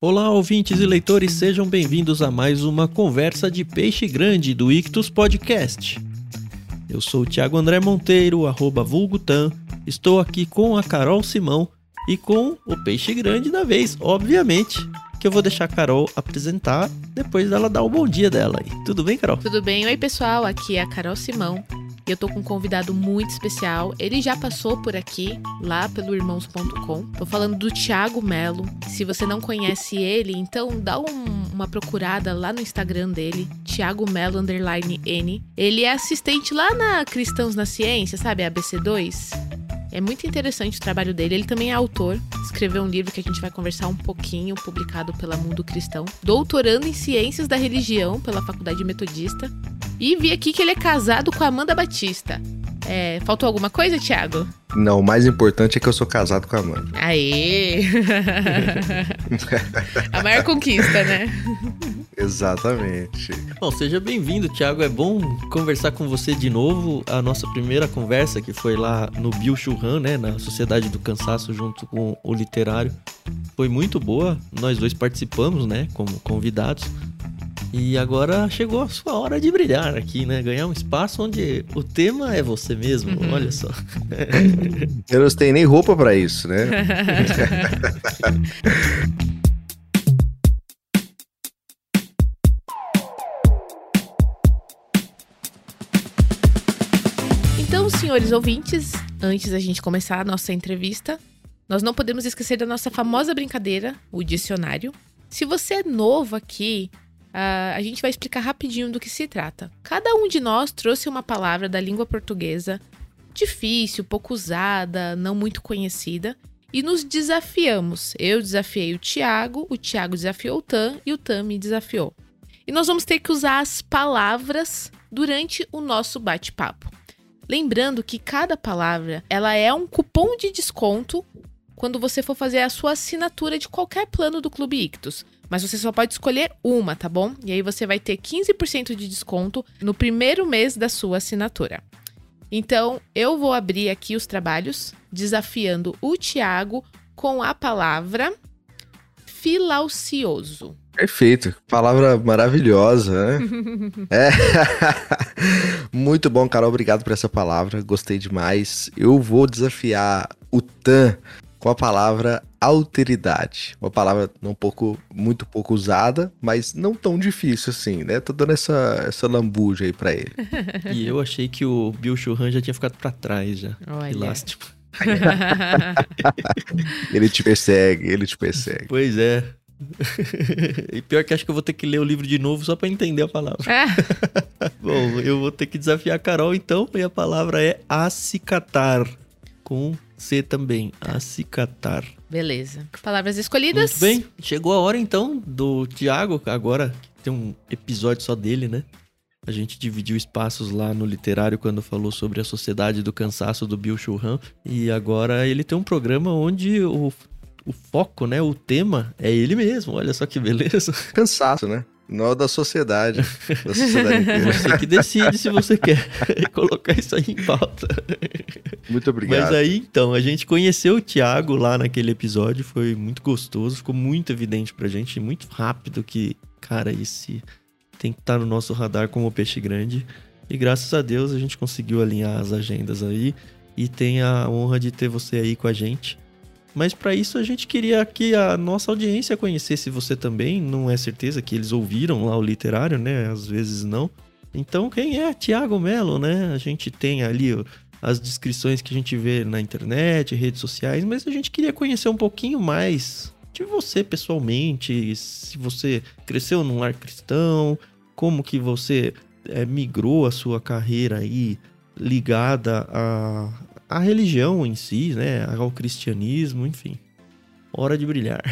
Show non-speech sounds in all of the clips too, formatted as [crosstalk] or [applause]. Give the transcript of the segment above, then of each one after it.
Olá, ouvintes e leitores, sejam bem-vindos a mais uma conversa de peixe grande do Ictus Podcast. Eu sou o Thiago André Monteiro, arroba vulgutan, estou aqui com a Carol Simão e com o peixe grande da vez, obviamente, que eu vou deixar a Carol apresentar depois dela dar o bom dia dela aí. Tudo bem, Carol? Tudo bem? Oi, pessoal, aqui é a Carol Simão. Eu tô com um convidado muito especial. Ele já passou por aqui, lá pelo irmãos.com. Tô falando do Thiago Melo. Se você não conhece ele, então dá um, uma procurada lá no Instagram dele, Thiago Melo underline N. Ele é assistente lá na Cristãos na Ciência, sabe? ABC2. É muito interessante o trabalho dele. Ele também é autor, escreveu um livro que a gente vai conversar um pouquinho, publicado pela Mundo Cristão. Doutorando em Ciências da Religião pela Faculdade Metodista. E vi aqui que ele é casado com a Amanda Batista. É, faltou alguma coisa, Thiago? Não, o mais importante é que eu sou casado com a Amanda. Aê! [laughs] [laughs] a maior conquista, né? Exatamente. Bom, seja bem-vindo, Thiago. É bom conversar com você de novo. A nossa primeira conversa, que foi lá no Bill Churran, né? Na Sociedade do Cansaço, junto com o Literário, foi muito boa. Nós dois participamos, né? Como convidados. E agora chegou a sua hora de brilhar aqui, né? Ganhar um espaço onde o tema é você mesmo, uhum. olha só. Eu não tenho nem roupa para isso, né? [laughs] senhores ouvintes, antes da gente começar a nossa entrevista, nós não podemos esquecer da nossa famosa brincadeira, o dicionário. Se você é novo aqui, Uh, a gente vai explicar rapidinho do que se trata. Cada um de nós trouxe uma palavra da língua portuguesa difícil, pouco usada, não muito conhecida, e nos desafiamos. Eu desafiei o Tiago, o Tiago desafiou o Tan e o Tan me desafiou. E nós vamos ter que usar as palavras durante o nosso bate-papo. Lembrando que cada palavra ela é um cupom de desconto quando você for fazer a sua assinatura de qualquer plano do Clube Ictus. Mas você só pode escolher uma, tá bom? E aí você vai ter 15% de desconto no primeiro mês da sua assinatura. Então, eu vou abrir aqui os trabalhos, desafiando o Tiago com a palavra filaucioso. Perfeito, palavra maravilhosa, né? [laughs] é. [laughs] Muito bom, Carol, obrigado por essa palavra, gostei demais. Eu vou desafiar o Tan com a palavra alteridade. Uma palavra um pouco, muito pouco usada, mas não tão difícil assim, né? Tô dando essa, essa lambuja aí pra ele. [laughs] e eu achei que o Bill Churran já tinha ficado pra trás já. Olha. Elástico. ele te persegue, ele te persegue. Pois é. [laughs] e pior que acho que eu vou ter que ler o livro de novo só para entender a palavra. É. [laughs] Bom, eu vou ter que desafiar a Carol então, e a palavra é acicatar, com C também, acicatar. Beleza. Palavras escolhidas. Muito bem. Chegou a hora então do Tiago, agora tem um episódio só dele, né? A gente dividiu espaços lá no literário quando falou sobre a Sociedade do Cansaço do Bill Churran. E agora ele tem um programa onde o, o foco, né? O tema é ele mesmo. Olha só que beleza. [laughs] Cansaço, né? Não da sociedade. Da sociedade [laughs] inteira. Você que decide se você quer [laughs] colocar isso aí em pauta. Muito obrigado. Mas aí, então, a gente conheceu o Thiago lá naquele episódio, foi muito gostoso, ficou muito evidente pra gente, muito rápido que, cara, esse tem que estar tá no nosso radar como peixe grande. E graças a Deus a gente conseguiu alinhar as agendas aí e tem a honra de ter você aí com a gente. Mas para isso a gente queria que a nossa audiência conhecesse você também. Não é certeza que eles ouviram lá o literário, né? Às vezes não. Então, quem é Tiago Melo, né? A gente tem ali as descrições que a gente vê na internet, redes sociais, mas a gente queria conhecer um pouquinho mais de você pessoalmente, se você cresceu num lar cristão, como que você é, migrou a sua carreira aí ligada a, a religião em si, né, ao cristianismo, enfim. Hora de brilhar.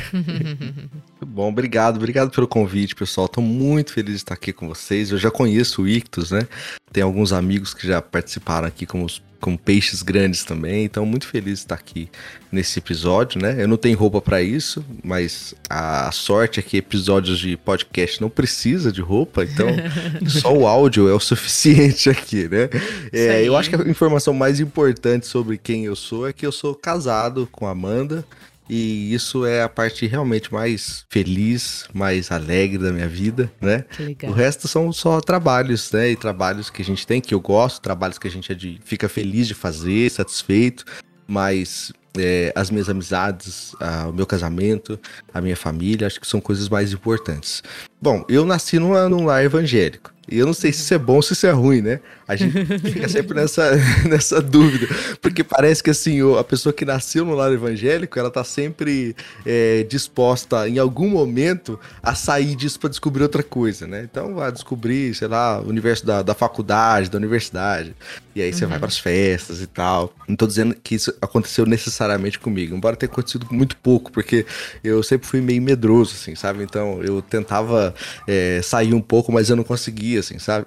[laughs] Bom, obrigado, obrigado pelo convite, pessoal. Estou muito feliz de estar aqui com vocês. Eu já conheço o Ictus, né? Tem alguns amigos que já participaram aqui como os com peixes grandes também. Então, muito feliz de estar aqui nesse episódio, né? Eu não tenho roupa para isso, mas a sorte é que episódios de podcast não precisa de roupa, então [laughs] só o áudio é o suficiente aqui, né? É, eu acho que a informação mais importante sobre quem eu sou é que eu sou casado com a Amanda E isso é a parte realmente mais feliz, mais alegre da minha vida, né? Que legal. O resto são só trabalhos, né? E trabalhos que a gente tem, que eu gosto, trabalhos que a gente é de, fica feliz de fazer, satisfeito, mas é, as minhas amizades, a, o meu casamento, a minha família, acho que são coisas mais importantes. Bom, eu nasci numa, num lar evangélico. E eu não sei se isso é bom ou se isso é ruim, né? A gente [laughs] fica sempre nessa, [laughs] nessa dúvida. Porque parece que, assim, a pessoa que nasceu no lar evangélico, ela tá sempre é, disposta, em algum momento, a sair disso para descobrir outra coisa, né? Então, vai descobrir, sei lá, o universo da, da faculdade, da universidade. E aí você uhum. vai para as festas e tal. Não tô dizendo que isso aconteceu necessariamente comigo, embora tenha acontecido muito pouco, porque eu sempre fui meio medroso, assim, sabe? Então, eu tentava é, sair um pouco, mas eu não conseguia assim, sabe?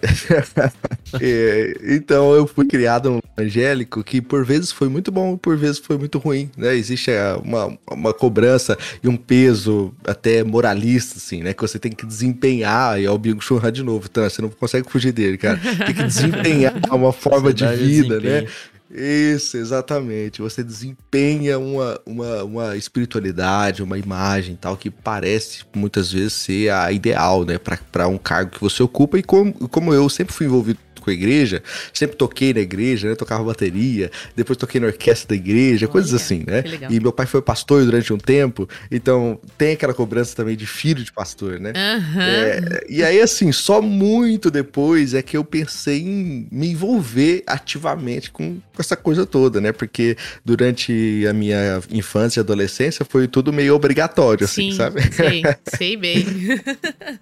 e, [laughs] então eu fui criado um evangélico que por vezes foi muito bom, por vezes foi muito ruim, né? Existe é, uma, uma cobrança e um peso até moralista, assim, né? Que você tem que desempenhar, e é o Bingo Churra de novo, então você não consegue fugir dele, cara. Tem que desempenhar [laughs] uma forma de vida, né? Isso, exatamente. Você desempenha uma, uma, uma espiritualidade, uma imagem tal que parece muitas vezes ser a ideal, né, para um cargo que você ocupa. E como, como eu sempre fui envolvido com a igreja, sempre toquei na igreja, né? Tocava bateria, depois toquei na orquestra da igreja, Olha, coisas assim, né? E meu pai foi pastor durante um tempo, então tem aquela cobrança também de filho de pastor, né? Uhum. É, e aí, assim, só muito depois é que eu pensei em me envolver ativamente com, com essa coisa toda, né? Porque durante a minha infância e adolescência foi tudo meio obrigatório, assim, Sim, sabe? Sei, [laughs] sei bem.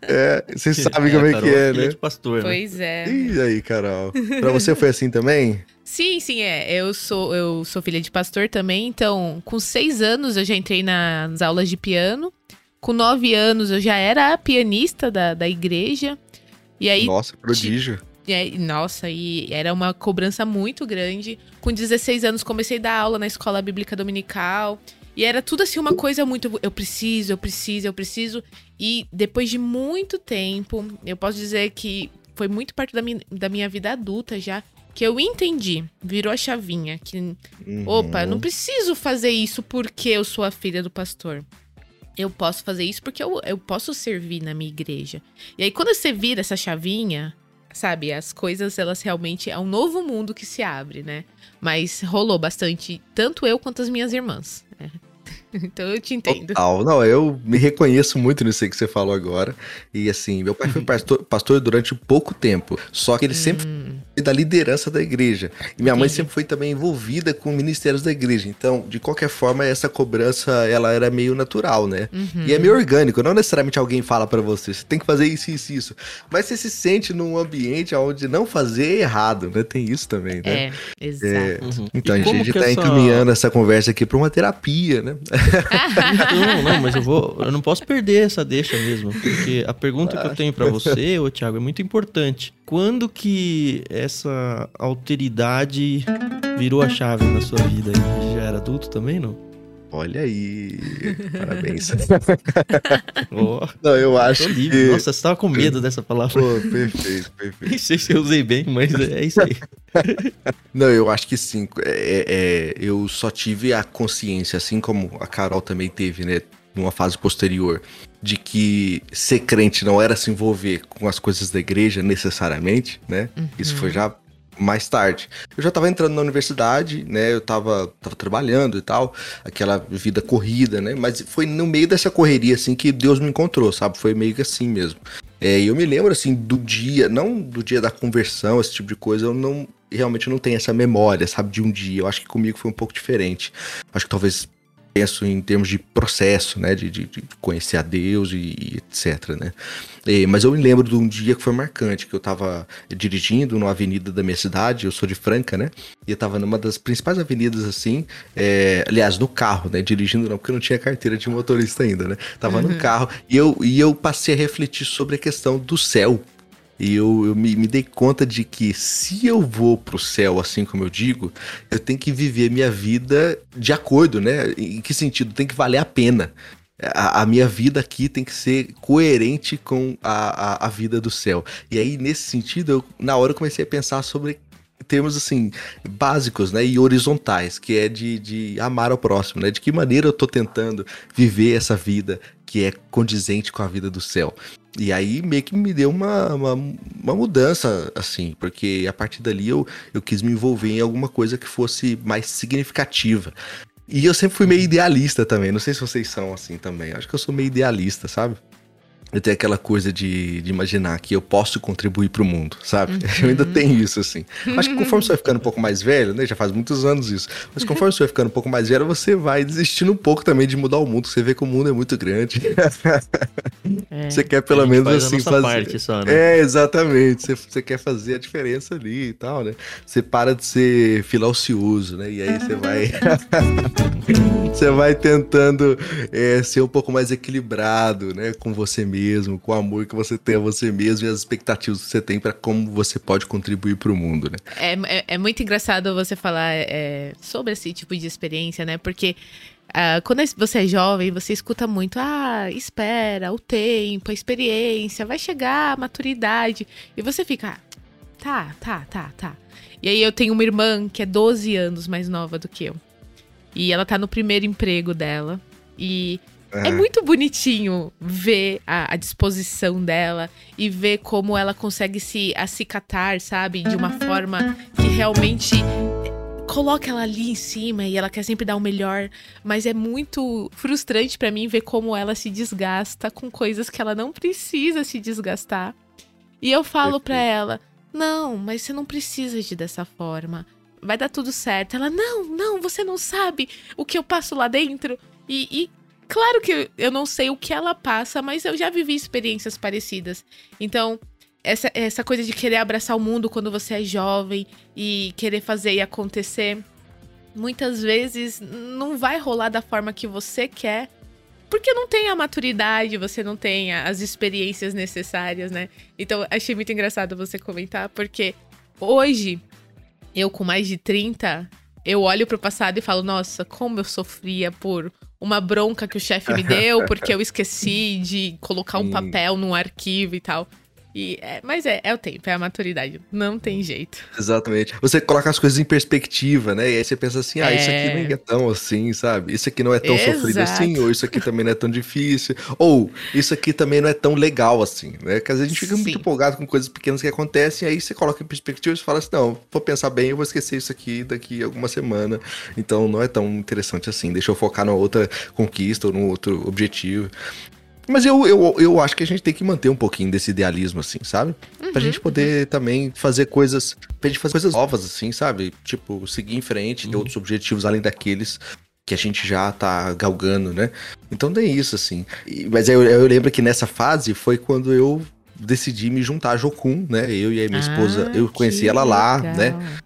é, vocês sabem é, como é que é, né? De pastor, né? Pois é. E aí, Carol? Pra você foi assim também? Sim, sim, é. Eu sou, eu sou filha de pastor também, então, com seis anos eu já entrei nas aulas de piano. Com nove anos eu já era pianista da, da igreja. E aí. Nossa, prodígio. É, nossa, e era uma cobrança muito grande. Com 16 anos comecei a dar aula na escola bíblica dominical. E era tudo assim uma coisa muito. Eu preciso, eu preciso, eu preciso. E depois de muito tempo, eu posso dizer que foi muito parte da minha, da minha vida adulta já que eu entendi, virou a chavinha, que, uhum. opa, não preciso fazer isso porque eu sou a filha do pastor. Eu posso fazer isso porque eu, eu posso servir na minha igreja. E aí, quando você vira essa chavinha, sabe, as coisas, elas realmente. É um novo mundo que se abre, né? Mas rolou bastante, tanto eu quanto as minhas irmãs. [laughs] Então eu te entendo. Total. Não, eu me reconheço muito nisso que você falou agora. E assim, meu pai foi [laughs] pastor, pastor durante pouco tempo. Só que ele hum. sempre foi da liderança da igreja. E minha Entendi. mãe sempre foi também envolvida com ministérios da igreja. Então, de qualquer forma, essa cobrança, ela era meio natural, né? Uhum. E é meio orgânico. Não necessariamente alguém fala para você, você tem que fazer isso, isso, isso. Mas você se sente num ambiente onde não fazer é errado, né? Tem isso também, né? É, exato. É, uhum. Então, e a gente tá essa... encaminhando essa conversa aqui para uma terapia, né? [laughs] não, não, mas eu vou. Eu não posso perder essa deixa mesmo. Porque a pergunta que eu tenho para você, ô Thiago, é muito importante. Quando que essa alteridade virou a chave na sua vida? Já era adulto também, não? Olha aí, parabéns. [laughs] oh, não, eu acho que... Nossa, você tava com medo dessa palavra. Pô, perfeito, perfeito. Nem sei se eu usei bem, mas é isso aí. [laughs] não, eu acho que sim. É, é, eu só tive a consciência, assim como a Carol também teve, né? Numa fase posterior, de que ser crente não era se envolver com as coisas da igreja necessariamente, né? Uhum. Isso foi já mais tarde. Eu já estava entrando na universidade, né? Eu estava tava trabalhando e tal, aquela vida corrida, né? Mas foi no meio dessa correria, assim, que Deus me encontrou, sabe? Foi meio que assim mesmo. É, eu me lembro, assim, do dia, não do dia da conversão, esse tipo de coisa, eu não, realmente não tenho essa memória, sabe, de um dia. Eu acho que comigo foi um pouco diferente. Acho que talvez penso em termos de processo, né, de, de, de conhecer a Deus e, e etc, né. E, mas eu me lembro de um dia que foi marcante, que eu estava dirigindo numa avenida da minha cidade, eu sou de Franca, né, e eu estava numa das principais avenidas assim, é, aliás, no carro, né, dirigindo não, porque eu não tinha carteira de motorista ainda, né, tava uhum. no carro e eu, e eu passei a refletir sobre a questão do céu, e eu, eu me, me, dei conta de que se eu vou pro céu, assim como eu digo, eu tenho que viver minha vida de acordo, né? Em que sentido? Tem que valer a pena. A, a minha vida aqui tem que ser coerente com a, a, a, vida do céu. E aí, nesse sentido, eu, na hora eu comecei a pensar sobre termos, assim, básicos, né? E horizontais, que é de, de amar ao próximo, né? De que maneira eu tô tentando viver essa vida que é condizente com a vida do céu. E aí meio que me deu uma, uma, uma, mudança, assim, porque a partir dali eu, eu quis me envolver em alguma coisa que fosse mais significativa. E eu sempre fui meio idealista também, não sei se vocês são assim também, acho que eu sou meio idealista, sabe? Eu tenho aquela coisa de, de imaginar que eu posso contribuir para o mundo, sabe? Uhum. [laughs] Eu ainda tenho isso, assim. Acho que conforme você vai ficando um pouco mais velho, né? Já faz muitos anos isso. Mas conforme você vai ficando um pouco mais velho, você vai desistindo um pouco também de mudar o mundo. Você vê que o mundo é muito grande. É. Você quer pelo menos faz assim fazer. Parte só, né? É, exatamente. Você, você quer fazer a diferença ali e tal, né? Você para de ser filaucioso, né? E aí você vai. [laughs] você vai tentando é, ser um pouco mais equilibrado, né? Com você mesmo mesmo, com o amor que você tem a você mesmo e as expectativas que você tem para como você pode contribuir para o mundo, né? É, é, é, muito engraçado você falar é, sobre esse tipo de experiência, né? Porque uh, quando você é jovem, você escuta muito, ah, espera, o tempo, a experiência, vai chegar a maturidade. E você fica, tá, tá, tá, tá. E aí eu tenho uma irmã que é 12 anos mais nova do que eu. E ela tá no primeiro emprego dela. E é. é muito bonitinho ver a, a, disposição dela e ver como ela consegue se acicatar, sabe? De uma forma que realmente coloca ela ali em cima e ela quer sempre dar o melhor, mas é muito frustrante para mim ver como ela se desgasta com coisas que ela não precisa se desgastar. E eu falo para ela: "Não, mas você não precisa de dessa forma. Vai dar tudo certo". Ela: "Não, não, você não sabe o que eu passo lá dentro". E, e Claro que eu não sei o que ela passa, mas eu já vivi experiências parecidas. Então, essa, essa coisa de querer abraçar o mundo quando você é jovem e querer fazer e acontecer, muitas vezes não vai rolar da forma que você quer, porque não tem a maturidade, você não tem as experiências necessárias, né? Então, achei muito engraçado você comentar, porque hoje, eu com mais de 30, eu olho pro passado e falo, nossa, como eu sofria por uma bronca que o chefe me deu porque eu esqueci de colocar um papel num arquivo e tal. E é, mas é, é o tempo, é a maturidade. Não tem jeito. Exatamente. Você coloca as coisas em perspectiva, né? E aí você pensa assim, ah, é... isso aqui nem é tão assim, sabe? Isso aqui não é tão Exato. sofrido assim, ou isso aqui também não é tão difícil, ou isso aqui também não é tão legal assim, né? Porque às vezes a gente fica Sim. muito empolgado com coisas pequenas que acontecem, e aí você coloca em perspectiva e fala assim, não, vou pensar bem, eu vou esquecer isso aqui daqui a alguma semana. Então não é tão interessante assim. Deixa eu focar numa outra conquista ou num outro objetivo. Mas eu, eu, eu acho que a gente tem que manter um pouquinho desse idealismo, assim, sabe? Uhum, pra gente poder uhum. também fazer coisas. Pra gente fazer coisas novas, assim, sabe? Tipo, seguir em frente, uhum. ter outros objetivos além daqueles que a gente já tá galgando, né? Então tem isso, assim. E, mas eu, eu lembro que nessa fase foi quando eu decidi me juntar a Jocum, né? Eu e a minha ah, esposa, eu conheci ela lá, legal. né?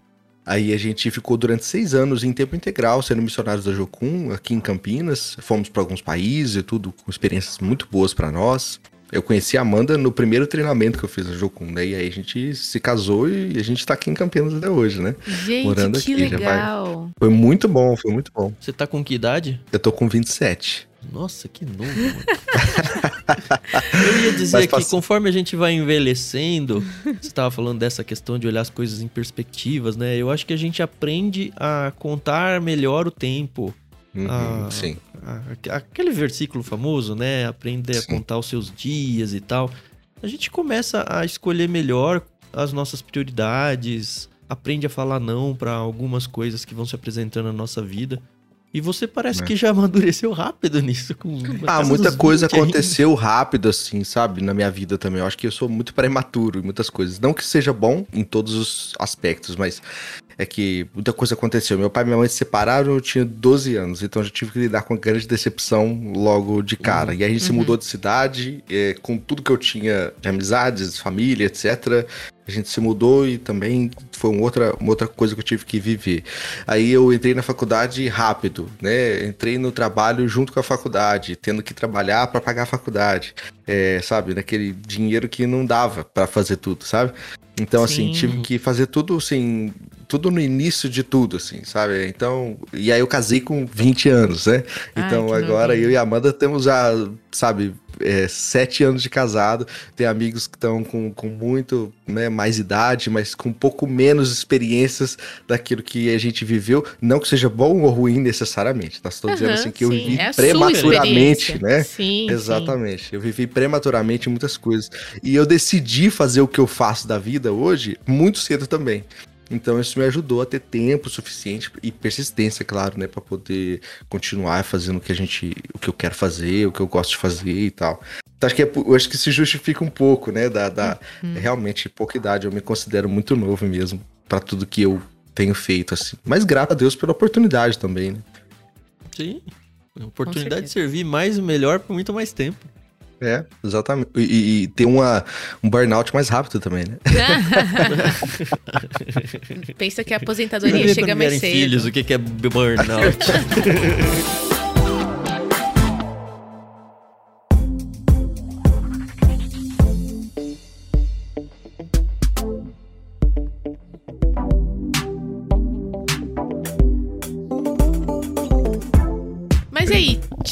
Aí a gente ficou durante seis anos em tempo integral sendo missionários da Jocum aqui em Campinas. Fomos para alguns países e tudo, com experiências muito boas para nós. Eu conheci a Amanda no primeiro treinamento que eu fiz na Jocum, né? E aí a gente se casou e a gente tá aqui em Campinas até hoje, né? Gente, Morando que aqui, legal! Foi muito bom, foi muito bom. Você tá com que idade? Eu tô com 27. Nossa, que novo, mano. [laughs] [laughs] Eu ia dizer que conforme a gente vai envelhecendo, você estava falando dessa questão de olhar as coisas em perspectivas, né? Eu acho que a gente aprende a contar melhor o tempo. Uhum, a, sim. A, aquele versículo famoso, né? Aprender a contar os seus dias e tal. A gente começa a escolher melhor as nossas prioridades, aprende a falar não para algumas coisas que vão se apresentando na nossa vida. E você parece é. que já [laughs] amadureceu rápido nisso. Com ah, muita coisa aconteceu ainda. rápido, assim, sabe? Na minha vida também. Eu acho que eu sou muito prematuro em muitas coisas. Não que seja bom em todos os aspectos, mas é que muita coisa aconteceu. Meu pai e minha mãe se separaram, eu tinha 12 anos, então eu já tive que lidar com uma grande decepção logo de cara. Uhum. E aí a gente uhum. se mudou de cidade, é, com tudo que eu tinha de amizades, família, etc. A gente se mudou e também foi uma outra, uma outra coisa que eu tive que viver. Aí eu entrei na faculdade rápido, né? Entrei no trabalho junto com a faculdade, tendo que trabalhar para pagar a faculdade, é, sabe? Naquele dinheiro que não dava para fazer tudo, sabe? Então, assim, Sim. assim, tive que fazer tudo, assim, tudo no início de tudo, assim, sabe? Então, e aí eu casei com 20 anos, né? Então, Ai, agora eu e a Amanda temos já, sabe, é, sete anos de casado, tem amigos que estão com, com muito né, mais idade, mas com um pouco menos experiências daquilo que a gente viveu. Não que seja bom ou ruim necessariamente. Nós estamos uhum, dizendo assim que sim. eu vivi é prematuramente, né? Sim, Exatamente. Sim. Eu vivi prematuramente muitas coisas. E eu decidi fazer o que eu faço da vida hoje muito cedo também. Então isso me ajudou a ter tempo suficiente e persistência, claro, né, para poder continuar fazendo o que a gente, o que eu quero fazer, o que eu gosto de fazer e tal. Então, acho que é, eu acho que se justifica um pouco, né, da, da uhum. realmente pouca idade. Eu me considero muito novo mesmo para tudo que eu tenho feito assim. Mas graças a Deus pela oportunidade também, né? Sim. A oportunidade de servir mais e melhor por muito mais tempo. É, exatamente. E, e ter uma, um burnout mais rápido também, né? [laughs] Pensa que a aposentadoria chega mais cedo. filhos, o que é burnout? [laughs]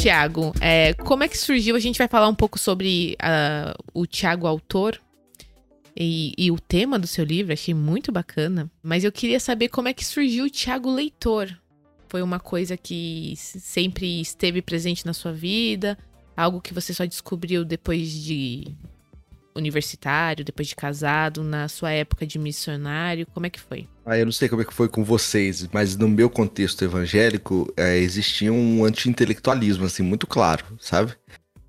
Tiago, é, como é que surgiu? A gente vai falar um pouco sobre uh, o Tiago autor e, e, o tema do seu livro, achei muito bacana. Mas eu queria saber como é que surgiu o Tiago leitor. Foi uma coisa que sempre esteve presente na sua vida? Algo que você só descobriu depois de universitário, depois de casado, na sua época de missionário? Como é que foi? Ah, eu não sei como é que foi com vocês, mas no meu contexto evangélico é, existia um anti-intelectualismo, assim, muito claro, sabe?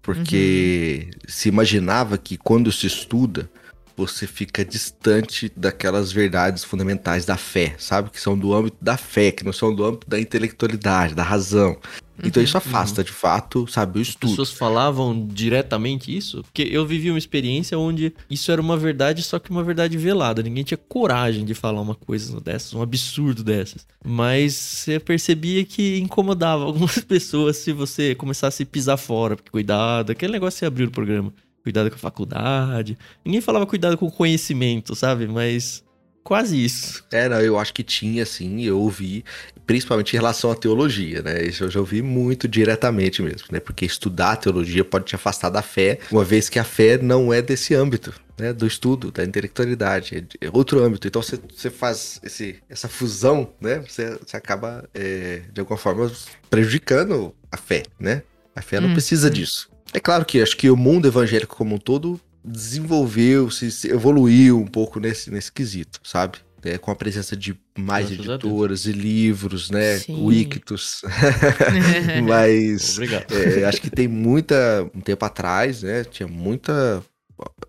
Porque uhum. se imaginava que quando se estuda, você fica distante daquelas verdades fundamentais da fé, sabe? Que são do âmbito da fé, que não são do âmbito da intelectualidade, da razão. Então uhum, isso afasta, uhum. de fato, sabe, o estudo. As pessoas falavam diretamente isso? Porque eu vivi uma experiência onde isso era uma verdade, só que uma verdade velada. Ninguém tinha coragem de falar uma coisa dessas, um absurdo dessas. Mas você percebia que incomodava [laughs] algumas pessoas se você começasse a pisar fora, porque cuidado, aquele negócio você abriu o programa. Cuidado com a faculdade. Ninguém falava cuidado com o conhecimento, sabe? Mas quase isso. É, não, eu acho que tinha, sim, eu ouvi, principalmente em relação à teologia, né? Isso eu já ouvi muito diretamente mesmo, né? Porque estudar teologia pode te afastar da fé, uma vez que a fé não é desse âmbito, né? Do estudo, da intelectualidade, é outro âmbito. Então você, você faz esse, essa fusão, né? Você, você acaba, é, de alguma forma, prejudicando a fé, né? A fé não hum, precisa hum. disso. É claro que acho que o mundo evangélico como um todo desenvolveu, se, evoluiu um pouco nesse, nesse quesito, sabe? É, com a presença de mais Graças editoras e livros, né? Wiktos. [laughs] Mas é, acho que tem muita. Um tempo atrás, né? Tinha muita.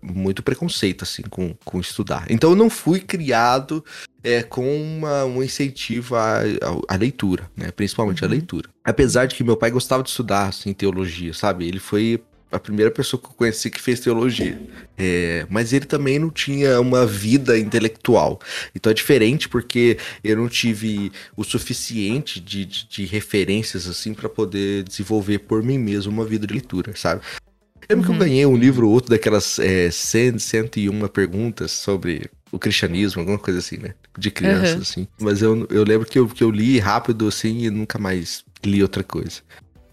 Muito preconceito, assim, com, com estudar. Então eu não fui criado é, com uma, um incentivo à, à, leitura, né? Principalmente uhum. à leitura. Apesar de que meu pai gostava de estudar, assim, teologia, sabe? Ele foi a primeira pessoa que eu conheci que fez teologia. É, mas ele também não tinha uma vida intelectual. Então é diferente porque eu não tive o suficiente de, de, de referências assim para poder desenvolver por mim mesmo uma vida de leitura, sabe? Lembro uhum. que eu ganhei um livro ou outro daquelas é, 100, 101 perguntas sobre o cristianismo, alguma coisa assim, né? De criança, uhum. assim. Mas eu, eu lembro que eu, que eu li rápido, assim, e nunca mais li outra coisa.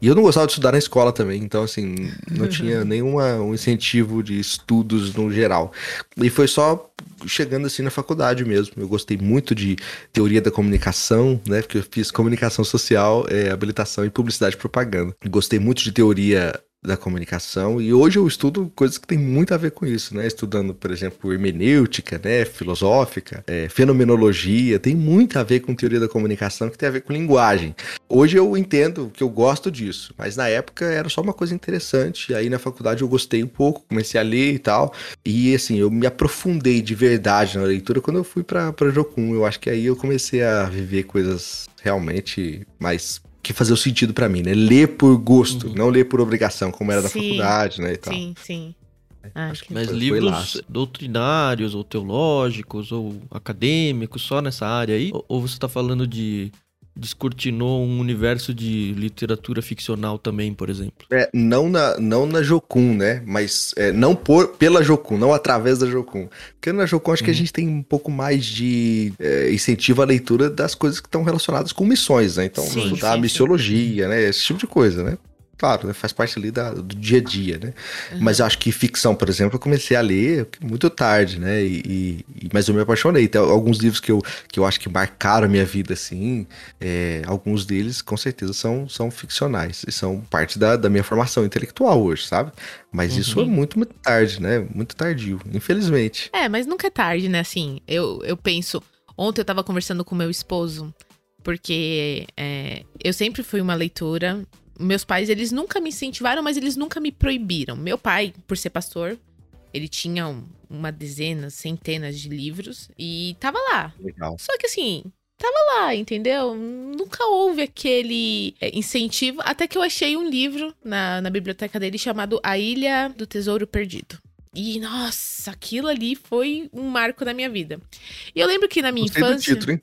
E eu não gostava de estudar na escola também, então, assim, não tinha nenhum um incentivo de estudos no geral. E foi só chegando assim na faculdade mesmo. Eu gostei muito de teoria da comunicação, né? Porque eu fiz comunicação social, é, habilitação e publicidade e propaganda. Gostei muito de teoria da comunicação e hoje eu estudo coisas que tem muito a ver com isso, né? Estudando, por exemplo, hermenêutica, né? Filosófica, é, fenomenologia, tem muito a ver com teoria da comunicação que tem a ver com linguagem. Hoje eu entendo que eu gosto disso, mas na época era só uma coisa interessante. Aí na faculdade eu gostei um pouco, comecei a ler e tal. E assim, eu me aprofundei de verdade na leitura quando eu fui para Jocum. Eu acho que aí eu comecei a viver coisas realmente mais que fazer o sentido para mim, né? Ler por gosto, uhum. não ler por obrigação, como era sim, na faculdade, né? E tal. Sim, sim. Ah, Mas livros doutrinários ou teológicos ou acadêmicos só nessa área aí? Ou você está falando de descortinou um universo de literatura ficcional também, por exemplo. É, não na, não na Jocum, né? Mas é, não por, pela Jocum, não através da Jocum. Porque na Jocum acho uhum. que a uhum. gente tem um pouco mais de é, incentivo à leitura das coisas que estão relacionadas com missões, né? Então, sim, estudar sim, missiologia, sim. né? Esse tipo de coisa, né? Claro, né, faz parte ali da, do dia a dia, né? Uhum. Mas eu acho que ficção, por exemplo, eu comecei a ler muito tarde, né? E, e, mas eu me apaixonei. Tem alguns livros que eu, que eu acho que marcaram a minha vida, assim. É, alguns deles, com certeza, são, são ficcionais. E são parte da, da minha formação intelectual hoje, sabe? Mas uhum. isso é muito, muito tarde, né? Muito tardio, infelizmente. É, mas nunca é tarde, né? Assim, eu, eu penso. Ontem eu tava conversando com meu esposo, porque é, eu sempre fui uma leitora meus pais, eles nunca me incentivaram, mas eles nunca me proibiram. Meu pai, por ser pastor, ele tinha uma dezena, centenas de livros e tava lá. Legal. Só que assim, tava lá, entendeu? Nunca houve aquele é, incentivo, até que eu achei um livro na, na biblioteca dele chamado A Ilha do Tesouro Perdido. E, nossa, aquilo ali foi um marco na minha vida. E eu lembro que na minha Gostei infância. Do título, hein?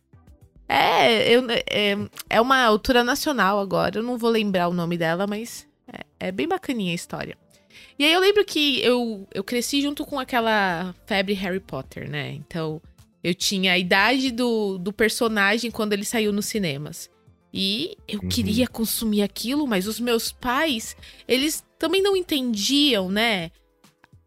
É, eu, é, é uma autora nacional agora, eu não vou lembrar o nome dela, mas é, é, bem bacaninha a história. E aí eu lembro que eu, eu cresci junto com aquela febre Harry Potter, né? Então eu tinha a idade do, do personagem quando ele saiu nos cinemas. E eu uhum. queria consumir aquilo, mas os meus pais, eles também não entendiam, né?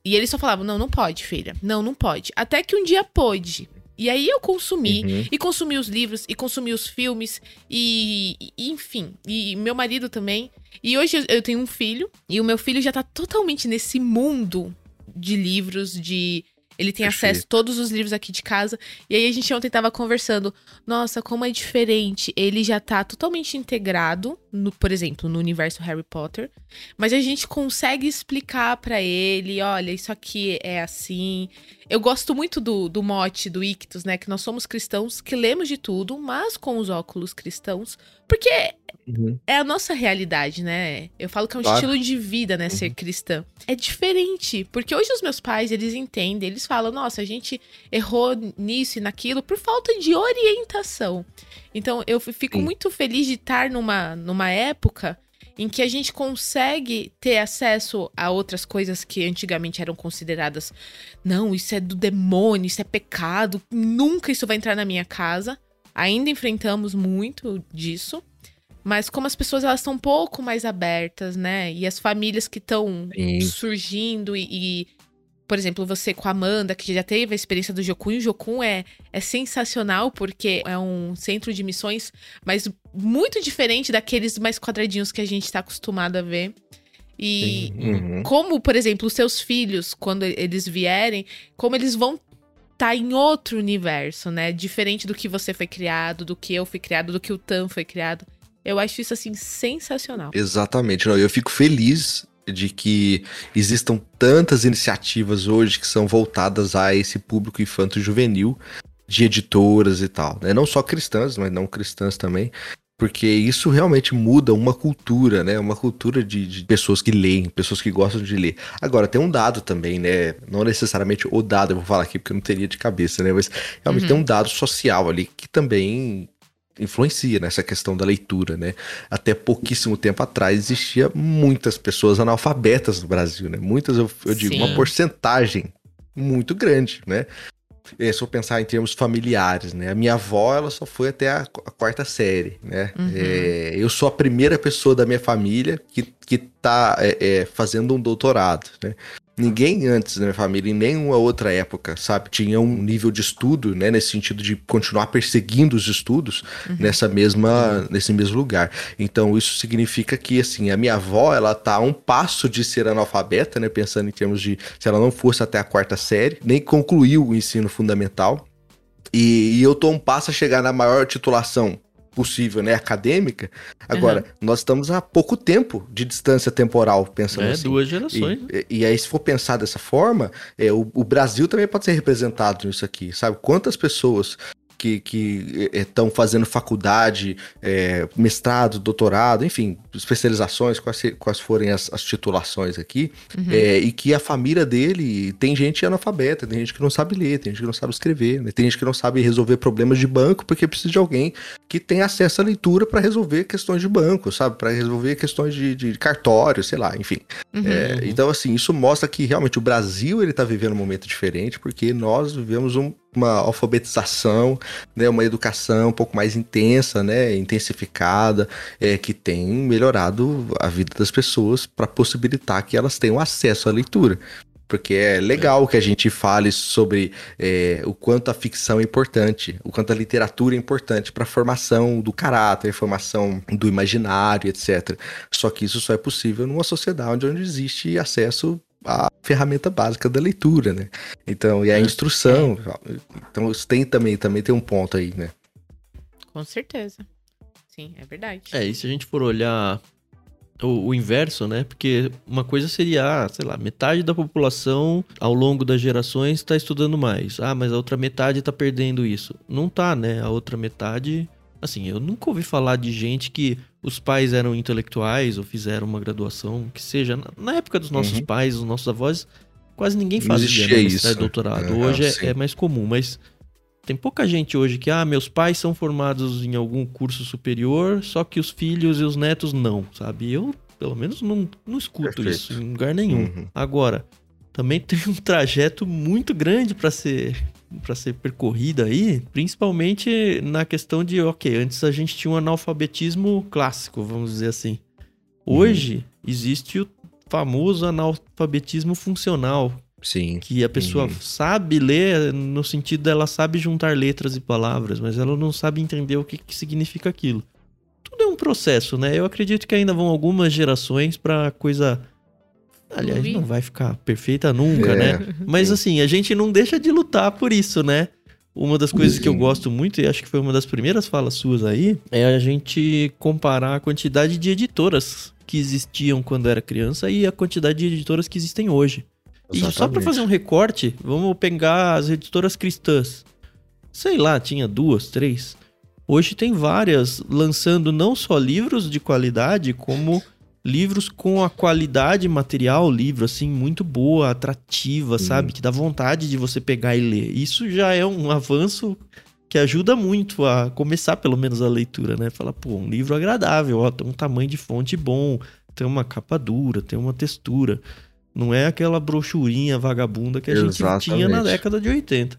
E eles só falavam: não, não pode, filha. Não, não pode. Até que um dia pôde. E aí eu consumi, uhum. e consumi os livros, e consumi os filmes, e, e, enfim, e meu marido também. E hoje eu tenho um filho, e o meu filho já tá totalmente nesse mundo de livros, de ele tem Perfeito. acesso a todos os livros aqui de casa. E aí a gente ontem tava conversando. Nossa, como é diferente. Ele já tá totalmente integrado, no, por exemplo, no universo Harry Potter. Mas a gente consegue explicar para ele: olha, isso aqui é assim. Eu gosto muito do, do mote do Ictus, né? Que nós somos cristãos que lemos de tudo, mas com os óculos cristãos. Porque Uhum. É a nossa realidade, né? Eu falo que é um claro. estilo de vida, né? Uhum. Ser cristã. É diferente, porque hoje os meus pais, eles entendem, eles falam, nossa, a gente errou nisso e naquilo por falta de orientação. Então, eu fico Sim. muito feliz de estar numa, numa época em que a gente consegue ter acesso a outras coisas que antigamente eram consideradas, não, isso é do demônio, isso é pecado, nunca isso vai entrar na minha casa. Ainda enfrentamos muito disso. Mas como as pessoas elas estão um pouco mais abertas, né? E as famílias que estão surgindo e, e, por exemplo, você com a Amanda, que já teve a experiência do Jocum, o Jocum é, é sensacional porque é um centro de missões, mas muito diferente daqueles mais quadradinhos que a gente está acostumado a ver. E uhum. como, por exemplo, os seus filhos, quando eles vierem, como eles vão tá em outro universo, né? Diferente do que você foi criado, do que eu fui criado, do que o Tan foi criado. Eu acho isso, assim, sensacional. Exatamente. Não, eu fico feliz de que existam tantas iniciativas hoje que são voltadas a esse público infanto-juvenil, de editoras e tal. Né? Não só cristãs, mas não cristãs também. Porque isso realmente muda uma cultura, né? Uma cultura de, de, pessoas que leem, pessoas que gostam de ler. Agora, tem um dado também, né? Não necessariamente o dado, eu vou falar aqui porque eu não teria de cabeça, né? Mas realmente uhum. tem um dado social ali que também influencia nessa questão da leitura, né? Até pouquíssimo tempo atrás existia muitas pessoas analfabetas no Brasil, né? Muitas, eu, eu digo, Sim. uma porcentagem muito grande, né? É, se eu pensar em termos familiares, né? A minha avó, ela só foi até a, a quarta série, né? Uhum. É, eu sou a primeira pessoa da minha família que, que tá é, é fazendo um doutorado, né? Ninguém antes da minha família, em nenhuma outra época, sabe, tinha um nível de estudo, né, nesse sentido de continuar perseguindo os estudos uhum. nessa mesma, nesse mesmo lugar. Então, isso significa que, assim, a minha avó, ela tá a um passo de ser analfabeta, né, pensando em termos de se ela não fosse até a quarta série, nem concluiu o ensino fundamental. E, e eu tô um passo a chegar na maior titulação possível, né, acadêmica. Agora, uhum. nós estamos há pouco tempo de distância temporal, pensando é, assim. duas gerações. E, né? e, aí, se for pensar dessa forma, é, o, o Brasil também pode ser representado nisso aqui, sabe? Quantas pessoas que estão é, fazendo faculdade, é, mestrado, doutorado, enfim, especializações, quais, quais forem as, as titulações aqui, uhum. é, e que a família dele tem gente analfabeta, tem gente que não sabe ler, tem gente que não sabe escrever, né? tem gente que não sabe resolver problemas de banco porque precisa de alguém que tenha acesso à leitura para resolver questões de banco, sabe? Para resolver questões de, de, cartório, sei lá, enfim. Uhum. É, então, assim, isso mostra que realmente o Brasil ele está vivendo um momento diferente porque nós vivemos um uma alfabetização, né, uma educação um pouco mais intensa, né, intensificada, é, que tem melhorado a vida das pessoas para possibilitar que elas tenham acesso à leitura. Porque é legal que a gente fale sobre é, o quanto a ficção é importante, o quanto a literatura é importante para a formação do caráter, formação do imaginário, etc. Só que isso só é possível numa sociedade onde existe acesso à ferramenta básica da leitura, né? Então, e a é. instrução. Então, isso tem também, também tem um ponto aí, né? Com certeza. Sim, é verdade. É, e se a gente for olhar o, o, inverso, né? Porque uma coisa seria, ah, sei lá, metade da população ao longo das gerações está estudando mais. Ah, mas a outra metade está perdendo isso. Não tá, né? A outra metade. Assim, eu nunca ouvi falar de gente que os pais eram intelectuais ou fizeram uma graduação, que seja. Na época dos nossos uhum. pais, dos nossos avós, quase ninguém fazia né, isso. doutorado. Hoje é, é mais comum, mas tem pouca gente hoje que, ah, meus pais são formados em algum curso superior, só que os filhos e os netos não, sabe? Eu, pelo menos, não, não escuto Perfeito. isso em lugar nenhum. Uhum. Agora, também [laughs] tem um trajeto muito grande para ser para ser percorrido aí, principalmente na questão de, ok, antes a gente tinha um analfabetismo clássico, vamos dizer assim. Hoje uhum. existe o famoso analfabetismo funcional, Sim. Que a pessoa uhum. sabe ler no sentido dela sabe juntar letras e palavras, mas ela não sabe entender o que, que significa aquilo. Tudo é um processo, né? Eu acredito que ainda vão algumas gerações para coisa. Aliás, não vai ficar perfeita nunca, é. né? Mas assim, a gente não deixa de lutar por isso, né? Uma das coisas Sim. que eu gosto muito, e acho que foi uma das primeiras falas suas aí, é a gente comparar a quantidade de editoras que existiam quando era criança e a quantidade de editoras que existem hoje. Exatamente. E só para fazer um recorte, vamos pegar as editoras cristãs. Sei lá, tinha duas, três. Hoje tem várias lançando não só livros de qualidade, como livros com a qualidade material, livro assim muito boa, atrativa, sabe, que dá vontade de você pegar e ler. Isso já é um avanço que ajuda muito a começar pelo menos a leitura, né? Falar, pô, um livro agradável, ó, tem um tamanho de fonte bom, tem uma capa dura, tem uma textura. Não é aquela brochurinha vagabunda que a Exatamente. gente tinha na década de 80.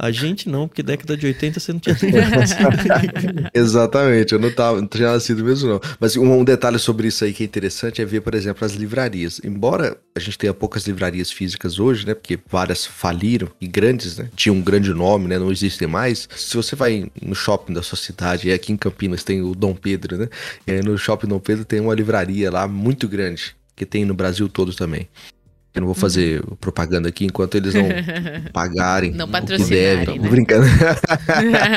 A gente não, porque década de 80 você não tinha [laughs] Exatamente, eu não, tava, não tinha nascido mesmo não. Mas um, um, detalhe sobre isso aí que é interessante é ver, por exemplo, as livrarias. Embora a gente tenha poucas livrarias físicas hoje, né, porque várias faliram e grandes, né, tinham um grande nome, né, não existem mais. Se você vai no shopping da sua cidade, e aqui em Campinas tem o Dom Pedro, né, e aí no shopping Dom Pedro tem uma livraria lá muito grande que tem no Brasil todo também. Eu não vou fazer uhum. propaganda aqui enquanto eles não [laughs] pagarem não o que devem. Né? Brincando.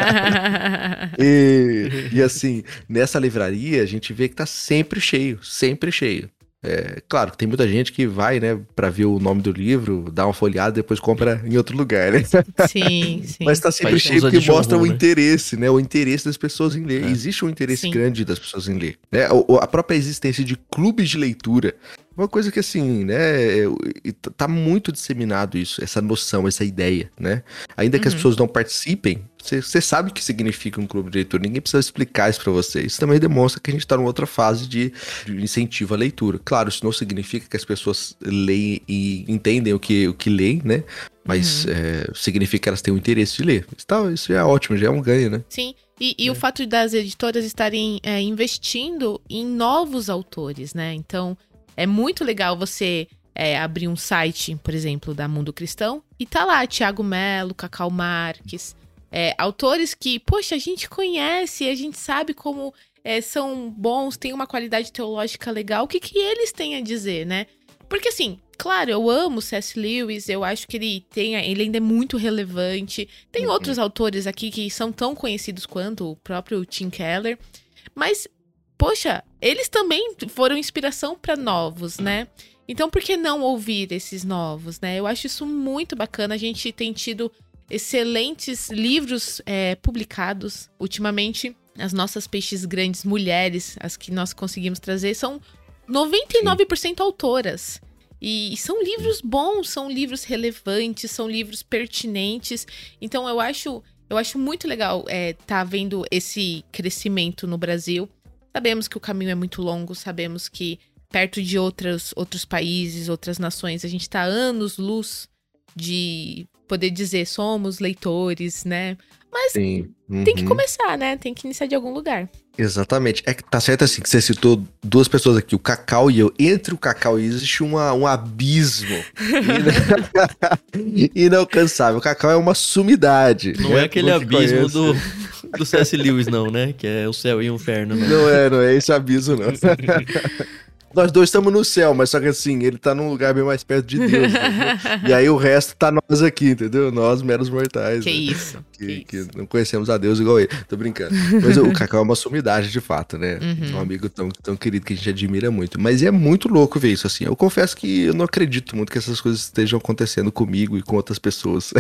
[laughs] e, e assim, nessa livraria a gente vê que tá sempre cheio, sempre cheio. É, claro, tem muita gente que vai, né, para ver o nome do livro, dá uma folhada, depois compra em outro lugar, né? Sim, [laughs] sim. Mas tá sempre cheio porque mostra o né? interesse, né? O interesse das pessoas em ler. É. Existe um interesse sim. grande das pessoas em ler. Né? A própria existência de clubes de leitura uma coisa que assim, né, tá muito disseminado isso, essa noção, essa ideia, né? Ainda que uhum. as pessoas não participem, você sabe o que significa um clube de leitura, ninguém precisa explicar isso para você. Isso também demonstra que a gente tá numa outra fase de, de, incentivo à leitura. Claro, isso não significa que as pessoas leem e entendem o que, o que leem, né? Mas uhum. é, significa que elas têm o interesse de ler. Isso, tá, isso é ótimo, já é um ganho, né? Sim. E, e é. o fato das editoras estarem é, investindo em novos autores, né? Então, é muito legal você é, abrir um site, por exemplo, da Mundo Cristão, e tá lá Tiago Melo, Cacau Marques, é, autores que, poxa, a gente conhece, a gente sabe como é, são bons, tem uma qualidade teológica legal, o que, que eles têm a dizer, né? Porque assim, claro, eu amo C.S. Lewis, eu acho que ele tem, ele ainda é muito relevante. Tem uhum. outros autores aqui que são tão conhecidos quanto o próprio Tim Keller, mas poxa, eles também foram inspiração para novos, né? Então, por que não ouvir esses novos, né? Eu acho isso muito bacana. A gente tem tido excelentes livros é, publicados ultimamente. As nossas peixes grandes mulheres, as que nós conseguimos trazer, são 99% Sim. autoras. E são livros bons, são livros relevantes, são livros pertinentes. Então eu acho, eu acho muito legal estar é, tá vendo esse crescimento no Brasil. Sabemos que o caminho é muito longo, sabemos que perto de outros, outros países, outras nações, a gente está anos-luz de poder dizer somos leitores, né? Mas Sim. tem que Uhum. começar, né? Tem que iniciar de algum lugar. Exatamente. É que tá certo assim que você citou duas pessoas aqui, o Cacau e eu. Entre o Cacau e eu existe uma, um abismo ina- [laughs] inalcançável. O Cacau é uma sumidade. Não né? é aquele abismo conhece. do, do C.S. Lewis, não, né? Que é o céu e o inferno, não. Não é, não é esse abismo, não. [laughs] Nós dois estamos no céu, mas só que assim, ele tá num lugar bem mais perto de Deus. [laughs] e aí o resto tá nós aqui, entendeu? Nós, meros mortais. Que né? isso. que, que que isso. não conhecemos a Deus igual ele. Tô brincando. Mas o Cacau é uma sumidade, de fato, né? Uhum. Um amigo tão, tão querido que a gente admira muito. Mas é muito louco ver isso, assim. Eu confesso que eu não acredito muito que essas coisas estejam acontecendo comigo e com outras pessoas.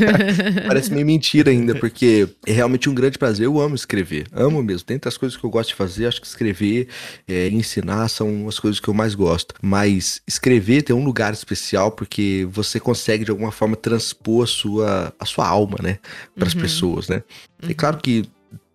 [laughs] Parece meio mentira ainda, porque é realmente um grande prazer. Eu amo escrever. Amo mesmo. Dentre as coisas que eu gosto de fazer, acho que escrever é, ensinar são as coisas que eu mais gosto. Mas escrever tem um lugar especial porque você consegue, de alguma forma, transpor a sua, a sua alma, né? Para as Uhum. pessoas, né? É claro que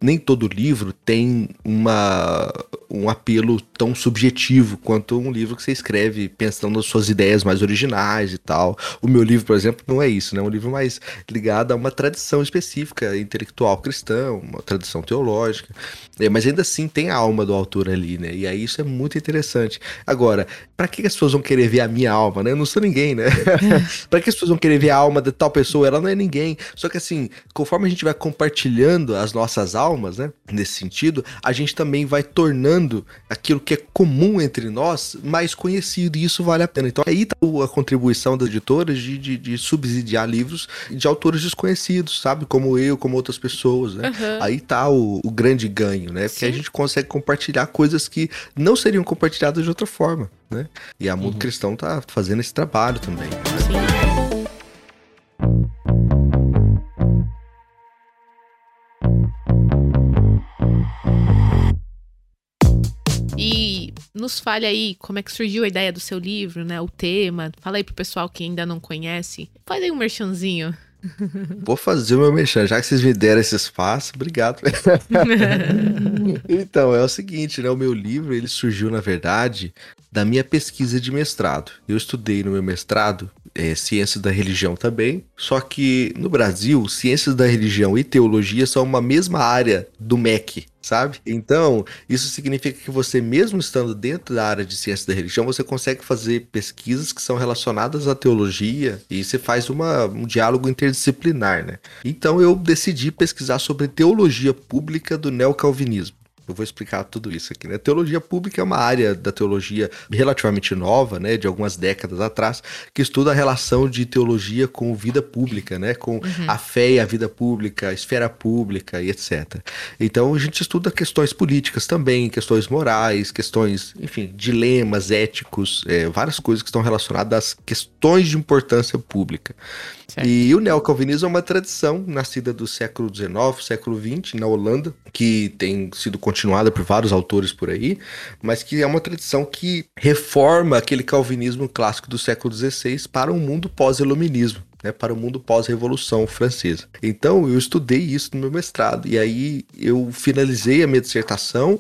nem todo livro tem uma, um apelo tão subjetivo quanto um livro que você escreve pensando nas suas ideias mais originais e tal. O meu livro, por exemplo, não é isso, né? É um livro mais ligado a uma tradição específica intelectual cristã, uma tradição teológica. É, mas ainda assim tem a alma do autor ali, né? E aí isso é muito interessante. Agora, para que as pessoas vão querer ver a minha alma, né? Eu não sou ninguém, né? [laughs] para que as pessoas vão querer ver a alma de tal pessoa? Ela não é ninguém. Só que assim, conforme a gente vai compartilhando as nossas almas, né? Nesse sentido, a gente também vai tornando aquilo que é comum entre nós mais conhecido. E isso vale a pena. Então aí tá a contribuição das editoras de, de, de subsidiar livros de autores desconhecidos, sabe? Como eu, como outras pessoas, né? Aham. Aí tá o, o grande ganho, né? Porque a Sim. gente consegue compartilhar coisas que não seriam compartilhadas de outra forma, né? E a Mundo Uhum. Cristão tá fazendo esse trabalho também. Nos fale aí como é que surgiu a ideia do seu livro, né? O tema. Fala aí pro pessoal que ainda não conhece. Faz aí um merchanzinho. [laughs] Vou fazer o meu mexer, já que vocês me deram esse espaço, obrigado. [laughs] então, é o seguinte, né? O meu livro, ele surgiu, na verdade, da minha pesquisa de mestrado. Eu estudei no meu mestrado é, ciências da religião também, só que no Brasil, ciências da religião e teologia são uma mesma área do MEC, sabe? Então, isso significa que você, mesmo estando dentro da área de ciências da religião, você consegue fazer pesquisas que são relacionadas à teologia e você faz uma, um diálogo interdisciplinar, né? Então, eu decidi pesquisar sobre teologia pública do neocalvinismo. Eu vou explicar tudo isso aqui, né? Teologia pública é uma área da teologia relativamente nova, né? De algumas décadas atrás, que estuda a relação de teologia com vida pública, né? Com a fé e a vida pública, a esfera pública e etc. Então a gente estuda questões políticas também, questões morais, questões, enfim, dilemas éticos, é, várias coisas que estão relacionadas às questões de importância pública. Certo. E o neocalvinismo é uma tradição nascida do século XIX, século XX, na Holanda, que tem sido continuada por vários autores por aí, mas que é uma tradição que reforma aquele calvinismo clássico do século XVI para um mundo pós-iluminismo. Né, para o mundo pós-revolução francesa. Então eu estudei isso no meu mestrado e aí eu finalizei a minha dissertação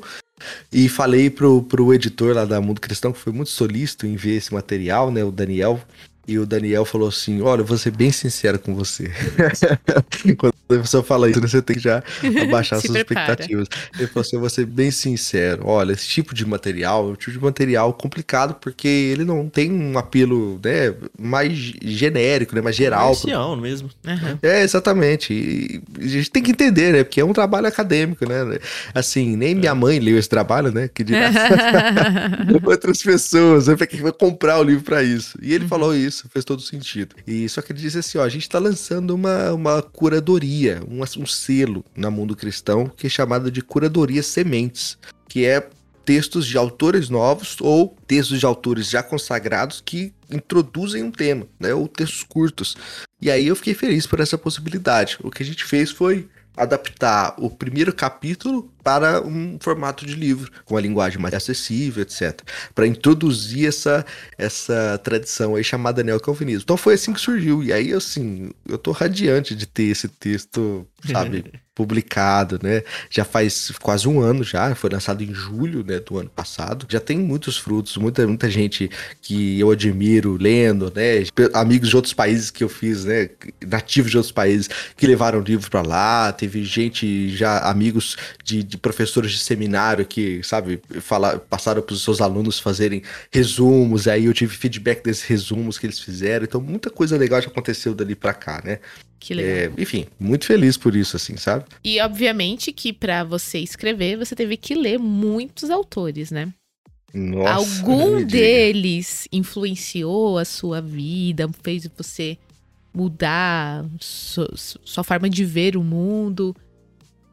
e falei pro, pro editor lá da Mundo Cristão, que foi muito solícito em ver esse material, né, o Daniel, e o Daniel falou assim: Olha, eu vou ser bem sincero com você. [laughs] Quando a pessoa fala isso, né, você tem que já [laughs] abaixar Se suas prepara. expectativas. Ele falou assim: Eu vou ser bem sincero. Olha, esse tipo de material é um tipo de material complicado porque ele não tem um apelo né, mais genérico, né, mais geral. pro Comercial mesmo. Aham. é, exatamente. E a gente tem que entender, né? Porque é um trabalho acadêmico, né? Assim, nem minha mãe leu esse trabalho, né? Que dirá [laughs] outras pessoas, né? Pra quem vai comprar o livro pra isso. E ele falou isso, fez todo sentido. E só que ele disse assim, ó, a gente tá lançando uma, uma curadoria, um, um selo na mundo cristão, que é chamada de curadoria sementes, que é textos de autores novos ou textos de autores já consagrados que introduzem um tema, né? Ou textos curtos. E aí eu fiquei feliz por essa possibilidade. O que a gente fez foi adaptar o primeiro capítulo para um formato de livro, com a linguagem mais acessível, etc. Para introduzir essa, essa tradição aí chamada neocalvinismo. Então foi assim que surgiu. E aí, assim, eu tô radiante de ter esse texto, sabe? [laughs] publicado, né? Já faz quase um ano já, foi lançado em julho né, do ano passado. Já tem muitos frutos, muita, muita gente que eu admiro lendo, né? Amigos de outros países que eu fiz, né? Nativos de outros países que levaram livros para lá. Teve gente já, amigos de, de, professores de seminário que, sabe, falar, passaram para os seus alunos fazerem resumos. Aí eu tive feedback desses resumos que eles fizeram. Então, muita coisa legal já aconteceu dali para cá, né? Que legal. É, enfim, muito feliz por isso, assim, sabe? E obviamente que para você escrever, você teve que ler muitos autores, né? Nossa, Algum deles influenciou a sua vida, fez você mudar sua forma de ver o mundo?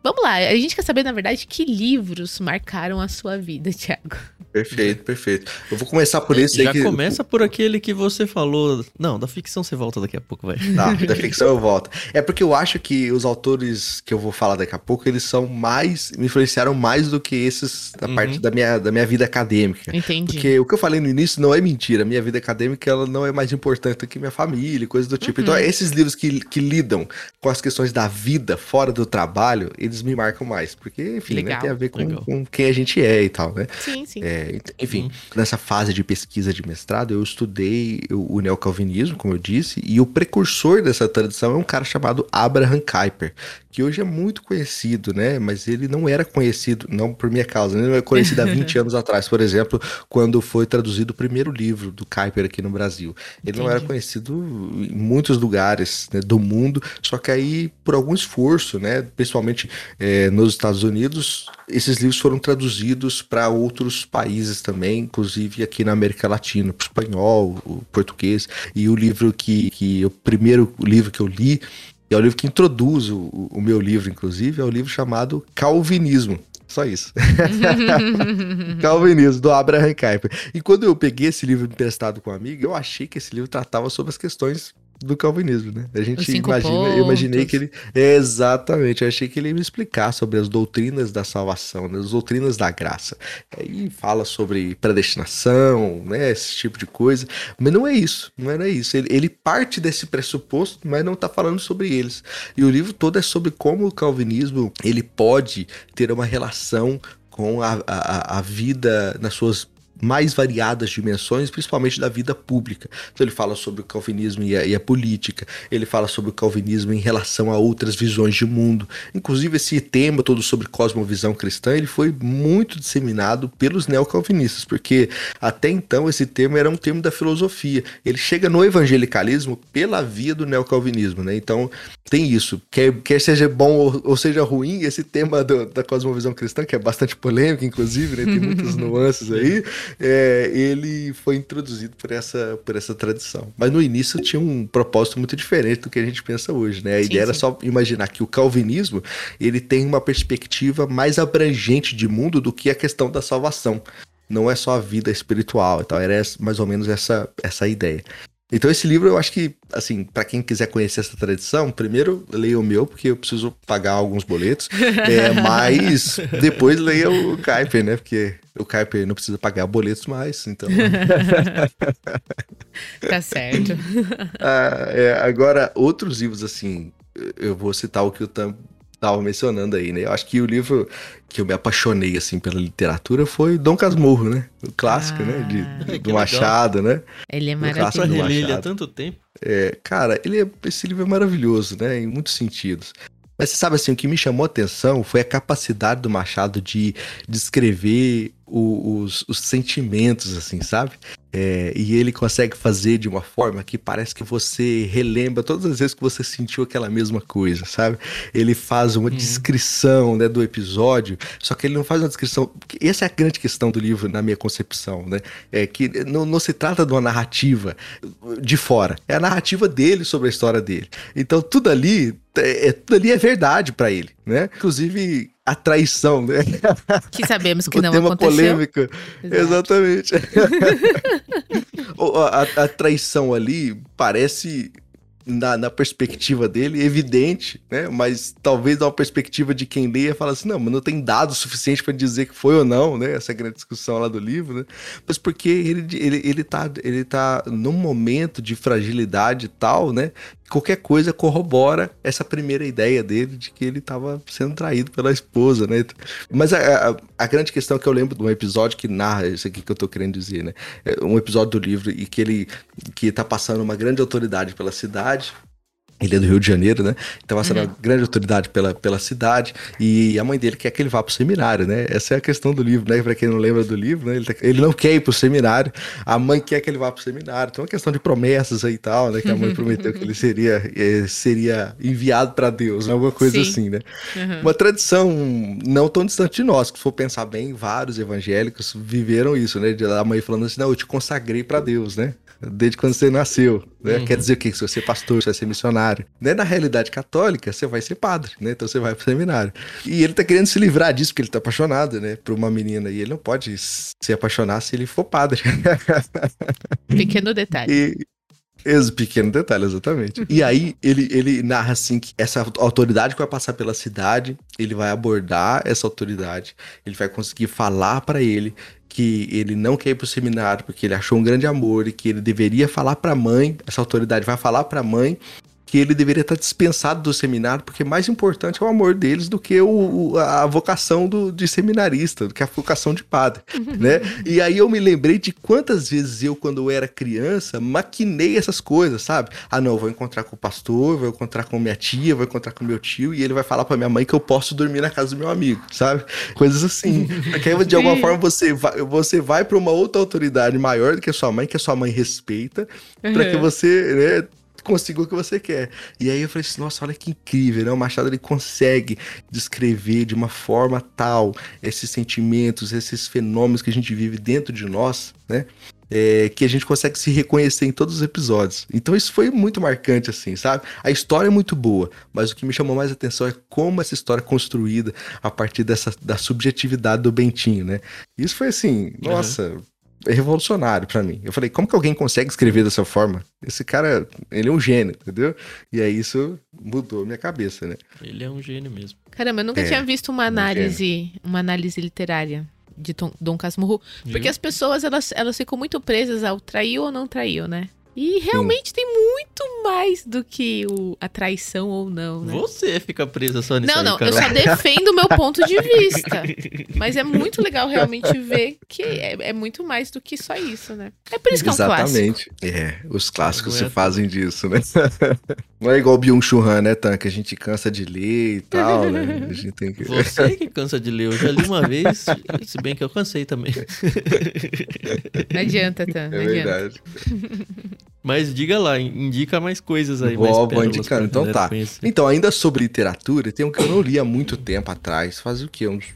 Vamos lá, a gente quer saber, na verdade, que livros marcaram a sua vida, Thiago. Perfeito, perfeito. Eu vou começar por esse Já que... começa por aquele que você falou. Não, da ficção você volta daqui a pouco, vai. Tá, [laughs] da ficção eu volto. É porque eu acho que os autores que eu vou falar daqui a pouco, eles são mais. me influenciaram mais do que esses da uhum. parte da minha, da minha vida acadêmica. Entendi. Porque o que eu falei no início não é mentira. Minha vida acadêmica ela não é mais importante do que minha família, coisas do tipo. Então, uhum. Então, esses livros que, que lidam com as questões da vida fora do trabalho, eles me marcam mais. Porque, enfim, né, tem a ver com, com, quem a gente é e tal, né? Sim, sim. É, enfim, uhum. nessa fase de pesquisa de mestrado, eu estudei o, o neocalvinismo, como eu disse, e o precursor dessa tradição é um cara chamado Abraham Kuyper, que hoje é muito conhecido, né? Mas ele não era conhecido, não por minha causa, ele não era conhecido há [laughs] 20 anos atrás, por exemplo, quando foi traduzido o primeiro livro do Kuyper aqui no Brasil. Ele Entendi. não era conhecido em muitos lugares né, do mundo, só que aí, por algum esforço, né? Principalmente é, nos Estados Unidos, esses livros foram traduzidos para outros países também, inclusive aqui na América Latina, para o espanhol, o português. E o livro que, que o primeiro livro que eu li e é o livro que introduz o, o meu livro, inclusive, é o livro chamado Calvinismo. Só isso. [laughs] Calvinismo, do Abraham Kuyper. E quando eu peguei esse livro emprestado com um amigo, eu achei que esse livro tratava sobre as questões do calvinismo, né? A gente imagina, eu imaginei que ele exatamente, eu achei que ele ia me explicar sobre as doutrinas da salvação, né? as doutrinas da graça. Aí fala sobre predestinação, né, esse tipo de coisa, mas não é isso, não era isso. Ele, ele parte desse pressuposto, mas não está falando sobre eles. E o livro todo é sobre como o calvinismo ele pode ter uma relação com a, a, a vida nas suas mais variadas dimensões, principalmente da vida pública. Então ele fala sobre o calvinismo e a, e a, política, ele fala sobre o calvinismo em relação a outras visões de mundo. Inclusive esse tema todo sobre cosmovisão cristã, ele foi muito disseminado pelos neocalvinistas, porque até então esse tema era um tema da filosofia. Ele chega no evangelicalismo pela via do neocalvinismo, né? Então tem isso. Quer, quer seja bom ou, ou seja ruim, esse tema do, da cosmovisão cristã, que é bastante polêmico, inclusive, né? Tem muitas [laughs] nuances aí é, ele foi introduzido por essa, por essa tradição. Mas no início tinha um propósito muito diferente do que a gente pensa hoje, né? A sim, ideia sim. era só imaginar que o calvinismo ele tem uma perspectiva mais abrangente de mundo do que a questão da salvação. Não é só a vida espiritual e tal. Era mais ou menos essa, essa ideia. Então esse livro eu acho que, assim, para quem quiser conhecer essa tradição, primeiro leia o meu, porque eu preciso pagar alguns boletos, [laughs] é, mas depois leia o Kuiper, né, porque o Kuiper não precisa pagar boletos mais, então... [laughs] tá certo. [laughs] ah, é, agora, outros livros, assim, eu vou citar o que o Tam tava mencionando aí, né? Eu acho que o livro que eu me apaixonei, assim, pela literatura foi Dom Casmurro, né? O clássico, ah, né? De, ah, [laughs] do Machado, legal. né? Ele é maravilhoso. Eu ele há tanto tempo. É, cara, ele é, esse livro é maravilhoso, né? Em muitos sentidos. Mas você sabe assim, o que me chamou a atenção foi a capacidade do Machado de descrever os, os sentimentos, assim, sabe? É, e ele consegue fazer de uma forma que parece que você relembra todas as vezes que você sentiu aquela mesma coisa, sabe? Ele faz uma uhum. descrição né, do episódio, só que ele não faz uma descrição. Essa é a grande questão do livro, na minha concepção, né? É que não, não se trata de uma narrativa de fora, é a narrativa dele sobre a história dele. Então tudo ali é, é tudo ali é verdade para ele, né? Inclusive a traição, né? [laughs] Que sabemos que não tema aconteceu. polêmica. Exato. Exatamente. [laughs] a, a, traição ali parece na, na, perspectiva dele, evidente, né? Mas talvez uma perspectiva de quem lê fala assim, não, mas não tem dados suficiente para dizer que foi ou não, né? Essa grande discussão lá do livro, né? Mas porque ele, ele, ele, tá, ele tá num momento de fragilidade tal, né? Qualquer coisa corrobora essa primeira ideia dele de que ele estava sendo traído pela esposa, né? Mas a, a, a, grande questão é que eu lembro de um episódio que narra isso aqui que eu tô querendo dizer, né? É um episódio do livro e que ele que tá passando uma grande autoridade pela cidade ele é do Rio de Janeiro, né? Então, passando uhum. grande autoridade pela, pela cidade. E a mãe dele quer que ele vá pro seminário, né? Essa é a questão do livro, né? Pra quem não lembra do livro, né? Ele, tá, ele não quer ir pro seminário. A mãe quer que ele vá pro seminário. Então, é uma questão de promessas aí e tal, né? Que a mãe [laughs] prometeu que ele seria, eh, seria enviado para Deus, né? alguma coisa Sim. assim, né? Uhum. Uma tradição não tão distante de nós. Se for pensar bem, vários evangélicos viveram isso, né? A mãe falando assim: não, eu te consagrei para Deus, né? Desde quando você nasceu. Né? Uhum. Quer dizer o quê? Se você é pastor, você vai ser missionário. Né? Na realidade católica, você vai ser padre, né? Então você vai pro seminário. E ele tá querendo se livrar disso, porque ele tá apaixonado, né? Por uma menina. E ele não pode se apaixonar se ele for padre. Pequeno detalhe. E, esse pequeno detalhe, exatamente. E aí ele, ele narra assim que essa autoridade que vai passar pela cidade, ele vai abordar essa autoridade, ele vai conseguir falar para ele que ele não quer ir pro seminário porque ele achou um grande amor e que ele deveria falar para a mãe, essa autoridade vai falar para a mãe que ele deveria estar dispensado do seminário, porque mais importante é o amor deles do que o, a vocação do, de seminarista, do que a vocação de padre, [laughs] né? E aí eu me lembrei de quantas vezes eu, quando eu era criança, maquinei essas coisas, sabe? Ah, não, vou encontrar com o pastor, vou encontrar com minha tia, vou encontrar com meu tio, e ele vai falar para minha mãe que eu posso dormir na casa do meu amigo, sabe? Coisas assim. [laughs] Porque aí, de alguma forma, você vai, você vai para uma outra autoridade maior do que a sua mãe, que a sua mãe respeita, uhum. para que você né, consiga o que você quer. E aí eu falei assim, nossa, olha que incrível, né? O Machado ele consegue descrever de uma forma tal esses sentimentos, esses fenômenos que a gente vive dentro de nós, né? É, que a gente consegue se reconhecer em todos os episódios. Então isso foi muito marcante, assim, sabe? A história é muito boa, mas o que me chamou mais atenção é como essa história é construída a partir dessa da subjetividade do Bentinho, né? Isso foi assim, nossa, uhum revolucionário para mim. Eu falei, como que alguém consegue escrever dessa forma? Esse cara, ele é um gênio, entendeu? E aí isso mudou minha cabeça, né? Ele é um gênio mesmo. Caramba, eu nunca é, tinha visto uma análise, um uma análise literária de Tom, Dom Casmurro, porque as pessoas elas, elas ficam muito presas ao traiu ou não traiu, né? E realmente Sim. tem muito mais do que o, a traição ou não, né? Você fica presa só nisso Não, aí, não, eu só defendo o meu ponto de [laughs] vista. Mas é muito legal realmente ver que é, é, muito mais do que só isso, né? É por isso que é um Exatamente. clássico. É, os clássicos se fazem disso, né? [laughs] Não é igual o Byung-Chul Han, né, Tan? Que a gente cansa de ler e tal, né? A gente tem que... Você que cansa de ler. Eu já li uma vez, se bem que eu cansei também. Não adianta, Tan. É verdade. [laughs] Mas diga lá, indica mais coisas aí. Vou, vou indicando, então tá. Conhecer. Então, ainda sobre literatura, tem um que eu não li há muito tempo atrás, faz o quê? Uns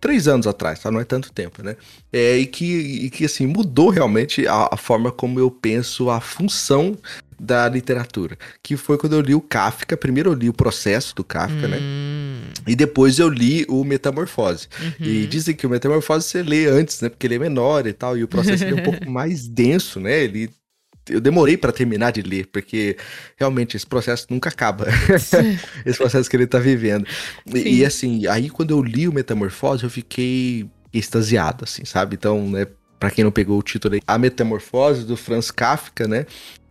três anos atrás, tá? Não é tanto tempo, né? É, e, que, e que, assim, mudou realmente a, a forma como eu penso a função da literatura, que foi quando eu li o Kafka. Primeiro eu li o processo do Kafka, né? hum. né? E depois eu li o Metamorfose. Uhum. E dizem que o Metamorfose você lê antes, né? Porque ele é menor e tal, e o processo é um pouco [laughs] mais denso, né? Ele eu demorei para terminar de ler, porque realmente esse processo nunca acaba. [laughs] esse processo que ele tá vivendo. E, e, assim, aí quando eu li o Metamorfose, eu fiquei extasiado, assim, sabe? Então, né, para quem não pegou o título aí, A Metamorfose do Franz Kafka, né?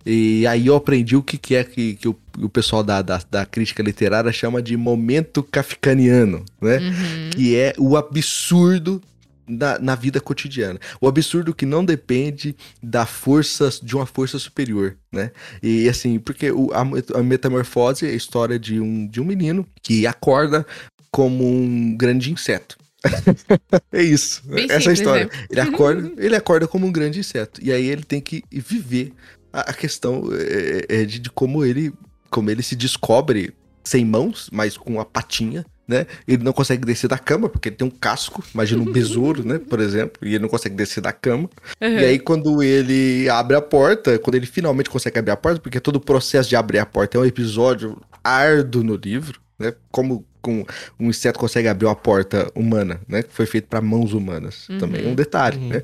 E aí eu aprendi o que, que é que, que o, o pessoal da, da, da, crítica literária chama de momento kafkaniano, né? Uhum. Que é o absurdo na, na vida cotidiana. O absurdo que não depende da força, de uma força superior, né? E assim, porque o, a, a metamorfose é a história de um, de um menino que acorda como um grande inseto. [laughs] é isso. Bem essa simples, história. Né? Ele acorda, ele acorda como um grande inseto. E aí ele tem que viver a, a questão é, é de, de, como ele como ele se descobre sem mãos, mas com a patinha, né? Ele não consegue descer da cama, porque ele tem um casco, imagina um besouro, né? Por exemplo, e ele não consegue descer da cama. Uhum. E aí, quando ele abre a porta, quando ele finalmente consegue abrir a porta, porque todo o processo de abrir a porta é um episódio árduo no livro, né? Como com um inseto consegue abrir uma porta humana, né? Que foi feito para mãos humanas. Uhum. Também é um detalhe, uhum. né?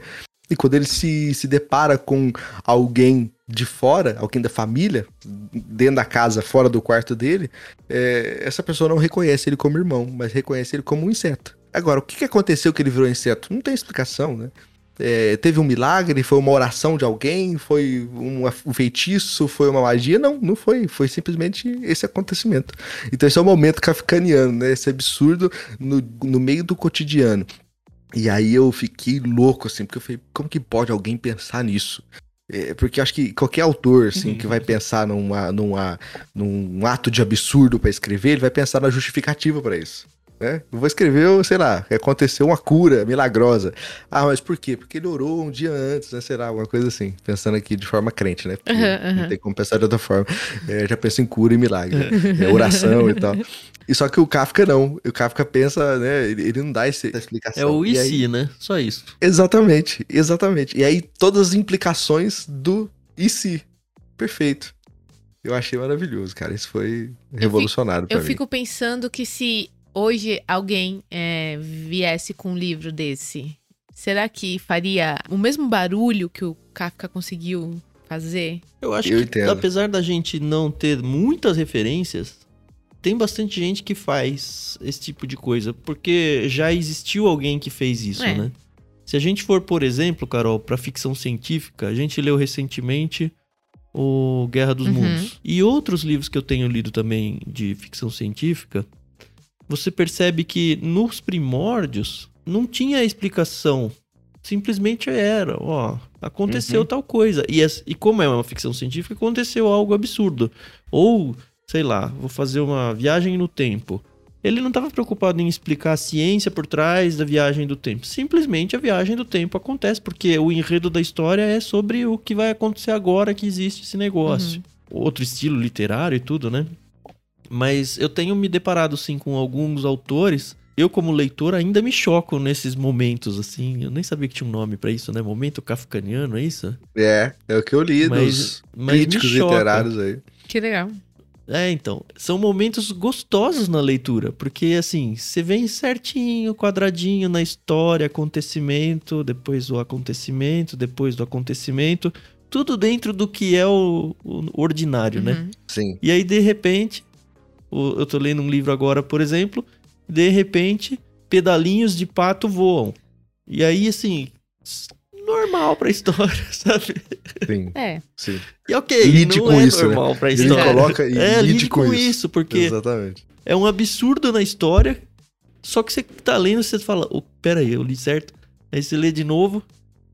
E quando ele se, se depara com alguém de fora, alguém da família, dentro da casa, fora do quarto dele, é, essa pessoa não reconhece ele como irmão, mas reconhece ele como um inseto. Agora, o que, aconteceu que ele virou inseto? Não tem explicação, né? É, teve um milagre, foi uma oração de alguém, foi um, um, feitiço, foi uma magia? Não, não foi. Foi simplesmente esse acontecimento. Então esse é o momento kafkaniano, né? Esse absurdo no, no meio do cotidiano. E aí eu fiquei louco, assim, porque eu falei, como que pode alguém pensar nisso? É, porque acho que qualquer autor, assim, que vai uhum. pensar numa, numa, num ato de absurdo para escrever, ele vai pensar na justificativa para isso. Né? Eu vou escrever, sei lá, aconteceu uma cura milagrosa. Ah, mas por quê? Porque ele orou um dia antes, né? Será? Alguma coisa assim. Pensando aqui de forma crente, né? Porque uhum, não tem como pensar de outra forma. É, já penso em cura e milagre. Né? É, oração e tal. E só que o Kafka não. O Kafka pensa, né? Ele, ele não dá essa explicação. É o e, e si, né? Só isso. Exatamente, exatamente. E aí todas as implicações do e se. Perfeito. Eu achei maravilhoso, cara. Isso foi revolucionário para mim. Eu fico pensando que se hoje alguém é, viesse com um livro desse, será que faria o mesmo barulho que o Kafka conseguiu fazer? Eu acho Eu que, entendo. apesar da gente não ter muitas referências, tem bastante gente que faz esse tipo de coisa, porque já existiu alguém que fez isso, é. né? Se a gente for, por exemplo, Carol, para ficção científica, a gente leu recentemente o Guerra dos uhum. Mundos. E outros livros que eu tenho lido também de ficção científica, você percebe que nos primórdios não tinha explicação. Simplesmente era, ó, aconteceu uhum. tal coisa. E, e como é uma ficção científica, aconteceu algo absurdo. Ou, sei lá, vou fazer uma viagem no tempo. Ele não estava preocupado em explicar a ciência por trás da viagem do tempo. Simplesmente a viagem do tempo acontece, porque o enredo da história é sobre o que vai acontecer agora que existe esse negócio. Uhum. Outro estilo literário e tudo, né? Mas eu tenho me deparado, sim, com alguns autores. Eu, como leitor, ainda me choco nesses momentos, assim. Eu nem sabia que tinha um nome para isso, né? Momento kafkaniano, é isso? É, é o que eu li mas, dos mas críticos literários aí. Que legal. É, então, são momentos gostosos na leitura, porque assim, você vem certinho, quadradinho na história, acontecimento, depois o acontecimento, depois do acontecimento, tudo dentro do que é o, o ordinário, né? uhum. né? Sim. E aí, de repente, eu tô lendo um livro agora, por exemplo, de repente, pedalinhos de pato voam. E aí, assim, normal pra [laughs] história, sabe? Sim. É. Sim. E ok, lide não com é isso, né? normal né? pra história. Ele coloca e é, lide, lide com, com isso. isso. porque Exatamente. é um absurdo na história, só que você tá lendo, você fala, oh, pera aí, eu li certo. Aí você lê de novo,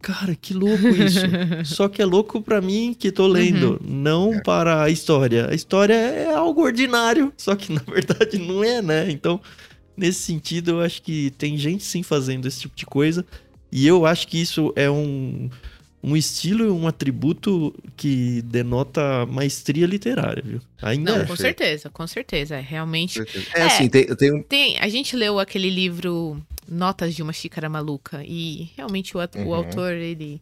Cara, que louco isso. [laughs] Só que é louco para mim que tô lendo, uhum. não é. para a história. A história é algo ordinário, só que [laughs] na verdade não é, né? Então, nesse sentido, eu acho que tem gente sim fazendo esse tipo de coisa. E eu acho que isso é um, um estilo e um atributo que denota maestria literária, viu? Ainda Não, é. com certeza, com certeza. É realmente. É, é assim, tem, tem, tem. A gente leu aquele livro Notas de uma Xícara Maluca. E realmente o, uhum. o autor, ele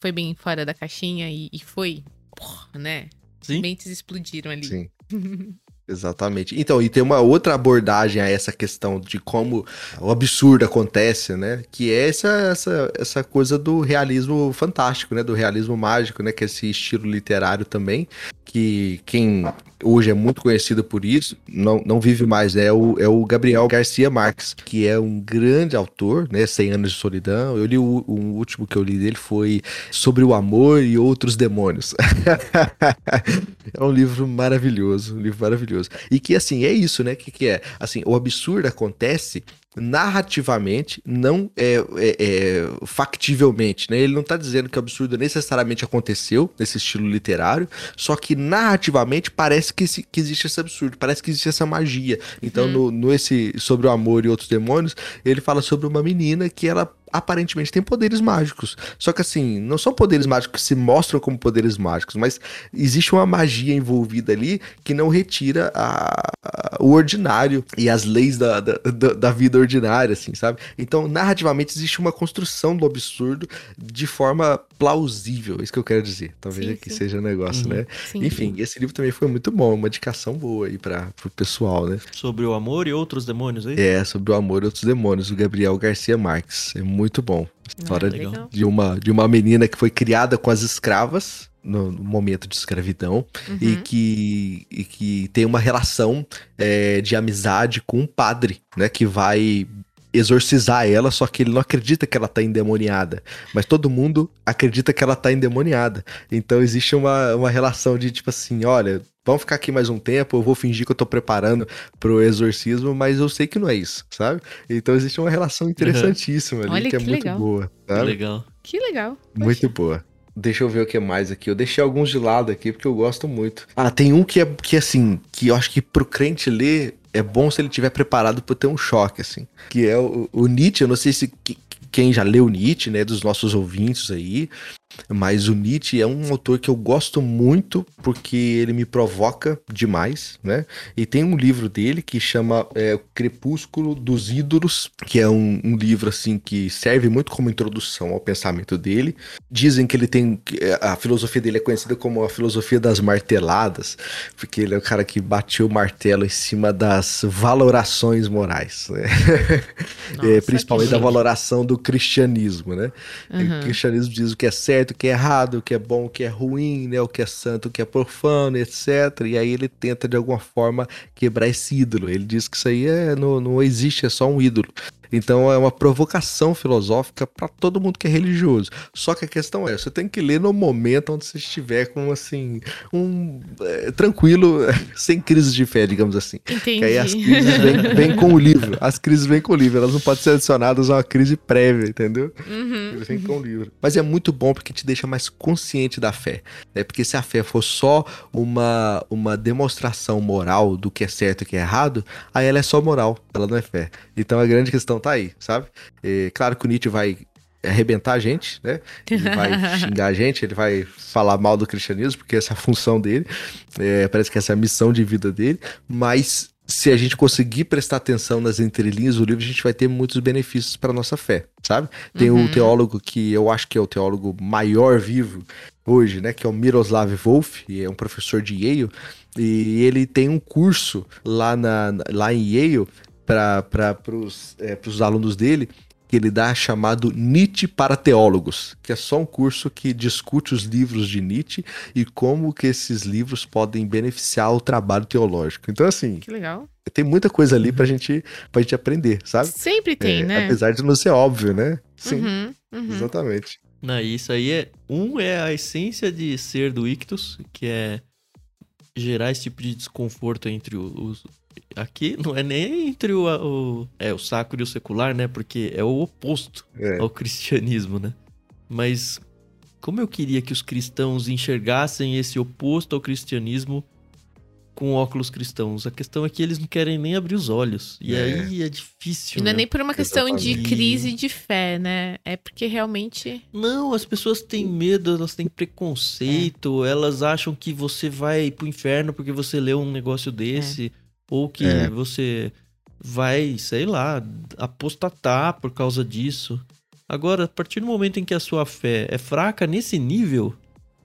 foi bem fora da caixinha e, e foi. Porra, né? Sim. Mentes explodiram ali. Sim. [laughs] Exatamente. Então, e tem uma outra abordagem a essa questão de como o absurdo acontece, né? Que é essa, essa, essa coisa do realismo fantástico, né? Do realismo mágico, né? Que é esse estilo literário também, que quem hoje é muito conhecido por isso, não, não vive mais, né? É o, é o Gabriel Garcia Marques, que é um grande autor, né? 100 anos de solidão. Eu li o, o último que eu li dele foi Sobre o Amor e Outros Demônios. [laughs] é um livro maravilhoso, um livro maravilhoso. E que, assim, é isso, né? Que, que é? Assim, o absurdo acontece narrativamente, não é, é, é, factivelmente, né? Ele não está dizendo que o absurdo necessariamente aconteceu nesse estilo literário, só que narrativamente parece que, que existe esse absurdo, parece que existe essa magia. Então, hum. no, no esse sobre o amor e outros demônios, ele fala sobre uma menina que ela aparentemente tem poderes mágicos. Só que assim, não são poderes mágicos que se mostram como poderes mágicos, mas existe uma magia envolvida ali que não retira a, a, o ordinário e as leis da, da, da, vida ordinária, assim, sabe? Então, narrativamente, existe uma construção do absurdo de forma plausível, é isso que eu quero dizer. Talvez Sim, aqui sim. seja o negócio, Uhum. né? Sim. Enfim, esse livro também foi muito bom, uma indicação boa aí para o pessoal, né? Sobre o amor e outros demônios aí? É, sobre o amor e outros demônios, do Gabriel Garcia Marques. É muito bom. História Ah, de, uma, de uma menina que foi criada com as escravas no, no momento de escravidão e, Uhum. que, e que tem uma relação é, de amizade com um padre, né? Que vai exorcizar ela, só que ele não acredita que ela tá endemoniada. Mas todo mundo acredita que ela tá endemoniada. Então existe uma, uma relação de tipo assim, olha, vamos ficar aqui mais um tempo, eu vou fingir que eu tô preparando pro exorcismo, mas eu sei que não é isso, sabe? Então existe uma relação interessantíssima ali, Olha que é que muito legal. boa, Que sabe? legal. Que legal. Muito boa. Deixa eu ver o que mais aqui. Eu deixei alguns de lado aqui porque eu gosto muito. Ah, tem um que é que assim, que eu acho que pro crente ler é bom se ele tiver preparado para ter um choque assim, que é o, o Nietzsche, eu não sei se que- quem já leu Nietzsche, né, dos nossos ouvintes aí, mas o Nietzsche é um autor que eu gosto muito porque ele me provoca demais, né? E tem um livro dele que chama é, Crepúsculo dos Ídolos, que é um, um livro assim que serve muito como introdução ao pensamento dele. Dizem que ele tem que a filosofia dele é conhecida como a filosofia das marteladas, porque ele é o cara que bateu o martelo em cima das valorações morais, né? [laughs] É, Nossa, principalmente que da valoração do cristianismo, né? Uhum. O cristianismo diz o que é certo, o que é errado, o que é bom, o que é ruim, né? O que é santo, o que é profano, etc. E aí ele tenta de alguma forma quebrar esse ídolo. Ele diz que isso aí é, não, não existe, é só um ídolo. Então é uma provocação filosófica para todo mundo que é religioso. Só que a questão é, você tem que ler no momento onde você estiver com assim um é, tranquilo, [laughs] sem crise de fé, digamos assim. Entendi. Que aí as crises vêm [laughs] vêm com o livro. As crises vêm com o livro. Elas não podem ser adicionadas a uma crise prévia, entendeu? Uhum. Vem com o livro. Mas é muito bom porque te deixa mais consciente da fé. Né? Porque se a fé for só uma, uma demonstração moral do que é certo e que é errado, aí ela é só moral, ela não é fé. Então a grande questão tá aí, sabe? É, claro que o Nietzsche vai arrebentar a gente, né? Ele vai [laughs] xingar a gente, ele vai falar mal do cristianismo, porque essa é a função dele. É, parece que essa é a missão de vida dele. Mas se a gente conseguir prestar atenção nas entrelinhas do livro, a gente vai ter muitos benefícios para nossa fé, sabe? Tem Uhum. um teólogo que eu acho que é o teólogo maior vivo hoje, né? Que é o Miroslav Volf, e é um professor de Yale. E ele tem um curso lá, na, lá em Yale para os é, pros alunos dele que ele dá chamado Nietzsche para teólogos, que é só um curso que discute os livros de Nietzsche e como que esses livros podem beneficiar o trabalho teológico. Então, assim, Que legal. tem muita coisa ali pra gente, pra gente aprender, sabe? Sempre tem, É, né? Apesar de não ser óbvio, né? Sim, Uhum, uhum. exatamente. Não, isso aí é. Um é a essência de ser do Ictus, que é gerar esse tipo de desconforto entre os. Aqui não é nem entre o, o- é, o sacro e o secular, né? Porque é o oposto É. ao cristianismo, né? Mas como eu queria que os cristãos enxergassem esse oposto ao cristianismo com óculos cristãos. A questão é que eles não querem nem abrir os olhos. E É. aí é difícil. E não é né? nem por uma questão de crise de fé, né? É porque realmente. Não, as pessoas têm medo, elas têm preconceito, elas acham que você vai pro inferno porque você leu um negócio desse, ou que É. você vai, sei lá, apostatar por causa disso. Agora, a partir do momento em que a sua fé é fraca nesse nível,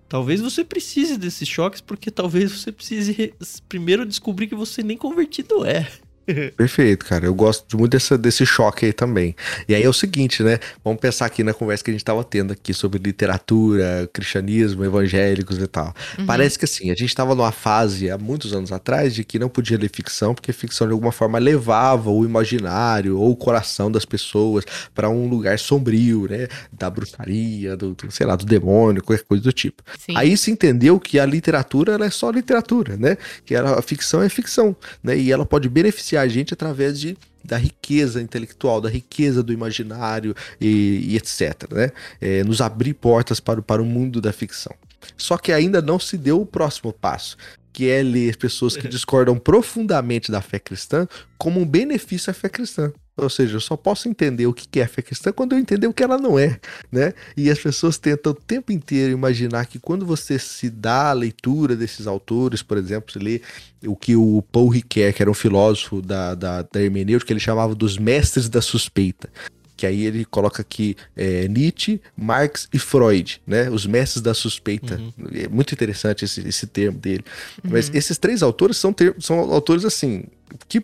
talvez você precise desses choques, porque talvez você precise re- primeiro descobrir que você nem convertido é. [laughs] Perfeito, cara. Eu gosto muito dessa, desse choque aí também. E aí é o seguinte, né? Vamos pensar aqui na conversa que a gente tava tendo aqui sobre literatura, cristianismo, evangélicos e tal. Uhum. Parece que assim, a gente tava numa fase há muitos anos atrás de que não podia ler ficção, porque ficção de alguma forma levava o imaginário ou o coração das pessoas para um lugar sombrio, né? Da bruxaria, do, do, sei lá, do demônio, qualquer coisa do tipo. Sim. Aí se entendeu que a literatura ela é só literatura, né? Que ela, a ficção é ficção, né? E ela pode beneficiar a gente através de, da riqueza intelectual, da riqueza do imaginário e, e etc, né? É, nos abrir portas para, para o mundo da ficção. Só que ainda não se deu o próximo passo, que é ler pessoas que discordam profundamente da fé cristã como um benefício à fé cristã. Ou seja, eu só posso entender o que é a fé cristã quando eu entender o que ela não é, né? E as pessoas tentam o tempo inteiro imaginar que quando você se dá a leitura desses autores, por exemplo, você lê o que o Paul Ricoeur, que era um filósofo da, da, da hermenêutica, ele chamava dos mestres da suspeita. que aí ele coloca aqui é, Nietzsche, Marx e Freud, né? Os mestres da suspeita. Uhum. É muito interessante esse, esse termo dele. Mas esses três autores são, ter, são autores assim que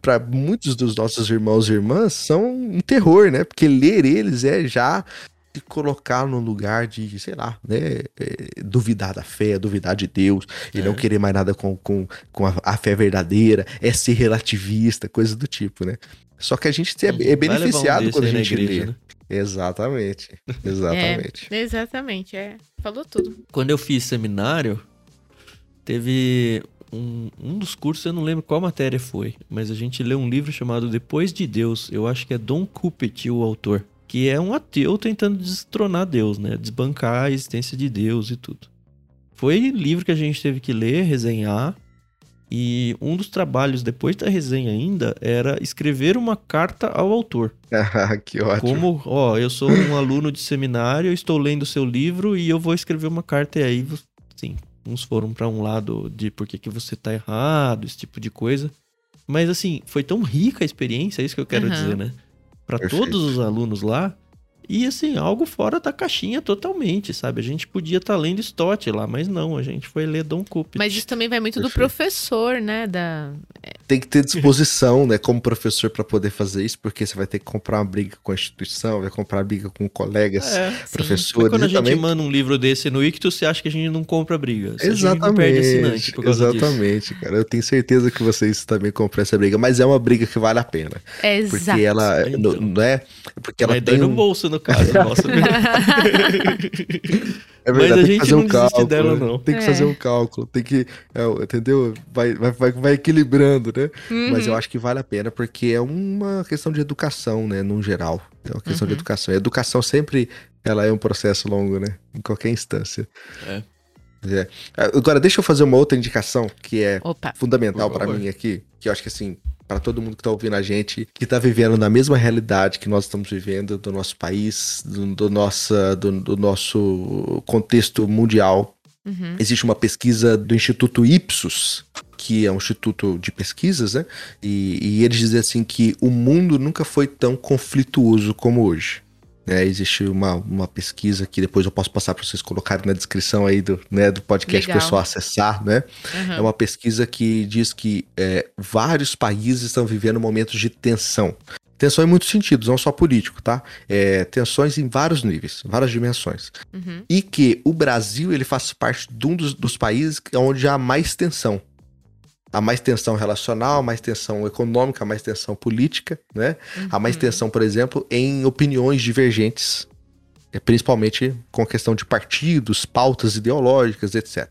para muitos dos nossos irmãos e irmãs são um terror, né? Porque ler eles é já se colocar no lugar de, sei lá, né, é, duvidar da fé, duvidar de Deus, e É. não querer mais nada com, com, com a, a fé verdadeira, é ser relativista, coisa do tipo, né? Só que a gente é, é Vai levar um beneficiado desse quando a gente igreja, lê. né? Exatamente, [laughs] exatamente. Exatamente, é. Falou tudo. Quando eu fiz seminário, teve um, um dos cursos, eu não lembro qual matéria foi, mas a gente leu um livro chamado Depois de Deus. Eu acho que é Don Cuppet, o autor. Que é um ateu tentando destronar Deus, né? Desbancar a existência de Deus e tudo. Foi livro que a gente teve que ler, resenhar. E um dos trabalhos depois da resenha ainda era escrever uma carta ao autor. [laughs] Ah, que ótimo. Como, ó, eu sou um aluno de seminário, eu estou lendo seu livro e eu vou escrever uma carta e aí, sim, uns foram pra um lado de por que, que você tá errado, esse tipo de coisa. Mas assim, foi tão rica a experiência, é isso que eu quero Aham. dizer, né? Pra Perfeito. todos os alunos lá. E assim, algo fora da caixinha totalmente, sabe? A gente podia estar lendo Stott lá, mas não, a gente foi ler Dom Cuppet. Mas isso também vai muito do Perfeito. professor, né? Da... Tem que ter disposição, né, como professor para poder fazer isso, porque você vai ter que comprar uma briga com a instituição, vai comprar briga com colegas, É. Sim. professores. Mas quando a gente também- manda um livro desse no Ictus, você acha que a gente não compra briga. Exatamente, perde assinante por causa disso. exatamente, cara. Eu tenho certeza que vocês também compram essa briga, mas é uma briga que vale a pena, É porque ela Então. não, não é, porque ela Vai tem dor no um, bolso, no caso, nossa. [laughs] [laughs] é mas a tem que gente fazer não um cálculo, dela, né? não. Tem que É. fazer um cálculo, tem que, é, entendeu? Vai, vai, vai, vai equilibrando, né? Mas Uhum. eu acho que vale a pena porque é uma questão de educação, né, no geral. É uma questão de Uhum. educação. A educação sempre ela é um processo longo, né? Em qualquer instância. É. É. Agora, deixa eu fazer uma outra indicação que é Opa. fundamental favor. mim aqui, que eu acho que assim, pra todo mundo que tá ouvindo a gente, que tá vivendo na mesma realidade que nós estamos vivendo do nosso país, do, do, nossa, do, do nosso contexto mundial, Uhum. existe uma pesquisa do Instituto Ipsos, que é um instituto de pesquisas, né? E, e eles dizem assim que o mundo nunca foi tão conflituoso como hoje. É, existe uma, uma pesquisa que depois eu posso passar para vocês colocarem na descrição aí do, né, do podcast para o pessoal acessar, né? Uhum. É uma pesquisa que diz que é, vários países estão vivendo momentos de tensão. Tensão em muitos sentidos, não só político, tá? É, tensões em vários níveis, várias dimensões Uhum. e que o Brasil ele faz parte de um dos, dos países onde há mais tensão. Há mais tensão relacional, há mais tensão econômica, há mais tensão política, né? Há mais Uhum. tensão, por exemplo, em opiniões divergentes, é, principalmente com a questão de partidos, pautas ideológicas, etc.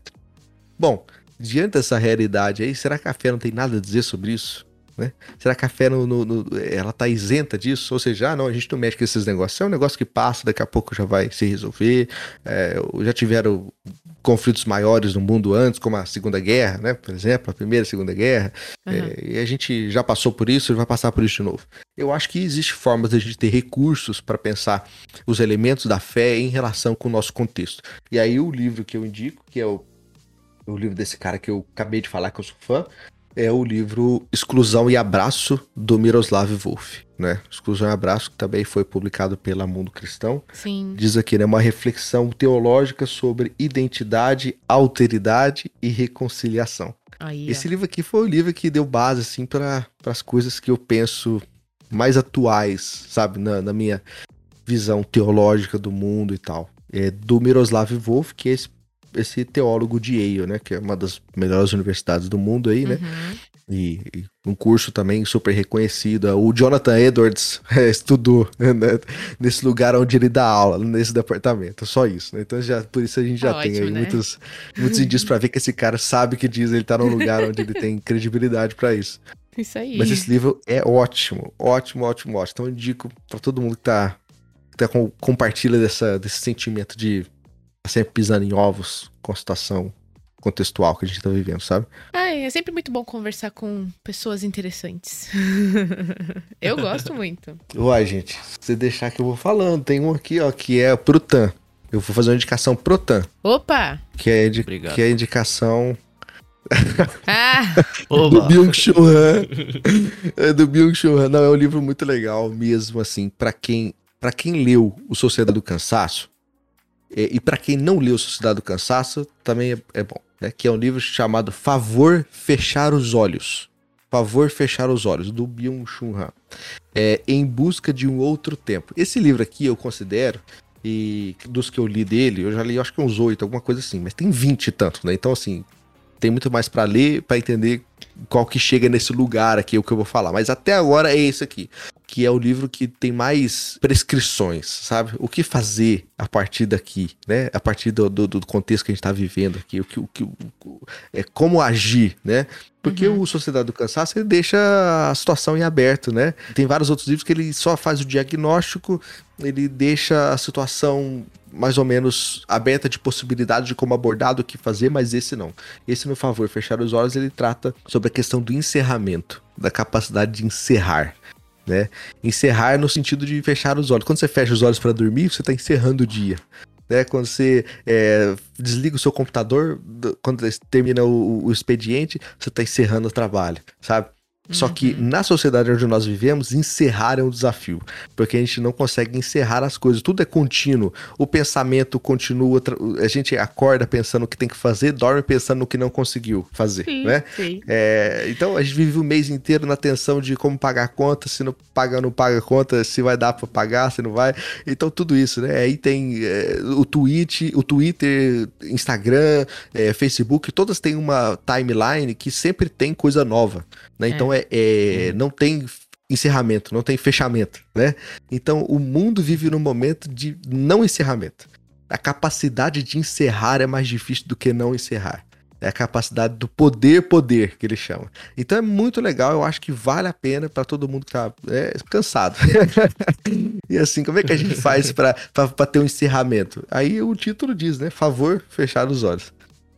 Bom, diante dessa realidade aí, será que a fé não tem nada a dizer sobre isso? Né? Será que a fé no, no- no- ela tá isenta disso? Ou seja, ah, não, a gente não mexe com esses negócios. É um negócio que passa, daqui a pouco já vai se resolver. É, já tiveram conflitos maiores no mundo antes, como a Segunda Guerra, né? Por exemplo, a Primeira e a Segunda Guerra. Uhum. É, e a gente já passou por isso e vai passar por isso de novo. Eu acho que existe formas de a gente ter recursos para pensar os elementos da fé em relação com o nosso contexto. E aí o livro que eu indico, que é o, o livro desse cara que eu acabei de falar que eu sou fã, é o livro Exclusão e Abraço do Miroslav Volf, né? Exclusão e Abraço que também foi publicado pela Mundo Cristão. Sim. Diz aqui, né, uma reflexão teológica sobre identidade, alteridade e reconciliação. Aí, Esse livro aqui foi o livro que deu base, assim, para as coisas que eu penso mais atuais, sabe, na, na minha visão teológica do mundo e tal. É do Miroslav Volf, que é esse, esse teólogo de Yale, né, que é uma das melhores universidades do mundo aí, ó. né, Uhum. E, e um curso também super reconhecido. O Jonathan Edwards [laughs] é, estudou né, nesse lugar onde ele dá aula, nesse departamento. Só isso, né? Então já por isso a gente já Tá tem ótimo, aí né? muitos, muitos indícios pra ver que esse cara sabe que diz, ele tá num lugar onde ele tem [laughs] credibilidade pra isso. Isso aí. Mas esse livro é ótimo, ótimo, ótimo, ótimo. Então eu indico pra todo mundo que tá, que tá com, compartilha dessa, desse sentimento de tá sempre pisando em ovos com a situação contextual que a gente tá vivendo, sabe? Ai, é sempre muito bom conversar com pessoas interessantes. [laughs] eu gosto muito. Uai, gente, se você deixar que eu vou falando, tem um aqui, ó, que é pro TAN. Eu vou fazer uma indicação pro TAN, Opa! que é, indi- Obrigado. que é a indicação [laughs] Ah, [laughs] do! Byung-Chul Han. É do Byung-Chul Han. Não, é um livro muito legal mesmo, assim, pra quem, pra quem leu O Sociedade do Cansaço, é, e pra quem não leu Sociedade do Cansaço, também é, é bom, né? Que é um livro chamado Favor Fechar os Olhos. Favor Fechar os Olhos, do Byung-Chul Han. É, em busca de um outro tempo. Esse livro aqui eu considero, e dos que eu li dele, eu já li acho que uns oito, alguma coisa assim, mas tem 20 e tanto, né? Então, assim, tem muito mais pra ler, pra entender qual que chega nesse lugar aqui, o que eu vou falar. Mas até agora é esse aqui, que é o livro que tem mais prescrições, sabe? O que fazer a partir daqui, né? A partir do, do, do contexto que a gente tá vivendo aqui, o que, o que, é como agir, né? Porque Uhum. o Sociedade do Cansaço ele deixa a situação em aberto, né? Tem vários outros livros que ele só faz o diagnóstico, ele deixa a situação mais ou menos aberta de possibilidades de como abordar, do que fazer, mas esse não. Esse, no favor, fechar os olhos, ele trata sobre a questão do encerramento, da capacidade de encerrar. Né? Encerrar no sentido de fechar os olhos. Quando você fecha os olhos para dormir, você está encerrando o dia. Né? Quando você é, desliga o seu computador, do- quando termina o, o expediente, você está encerrando o trabalho, sabe? Só que na sociedade onde nós vivemos, encerrar é um desafio, porque a gente não consegue encerrar as coisas, tudo é contínuo, o pensamento continua, a gente acorda pensando o que tem que fazer, dorme pensando no que não conseguiu fazer, sim, né? sim. É, então a gente vive o mês inteiro na tensão de como pagar a conta, se não paga, não paga a conta, se vai dar pra pagar, se não vai. Então tudo isso, né? Aí tem é, o Twitch, o Twitter, Instagram, é, Facebook, todas têm uma timeline que sempre tem coisa nova, né? Então é, é, não tem encerramento, não tem fechamento, né? Então o mundo vive num momento de não encerramento. A capacidade de encerrar é mais difícil do que não encerrar. É a capacidade do poder poder que ele chama. Então é muito legal, eu acho que vale a pena para todo mundo que tá é, cansado. [laughs] e assim, como é que a gente faz para ter um encerramento? Aí o título diz, né? Favor, fechar os olhos.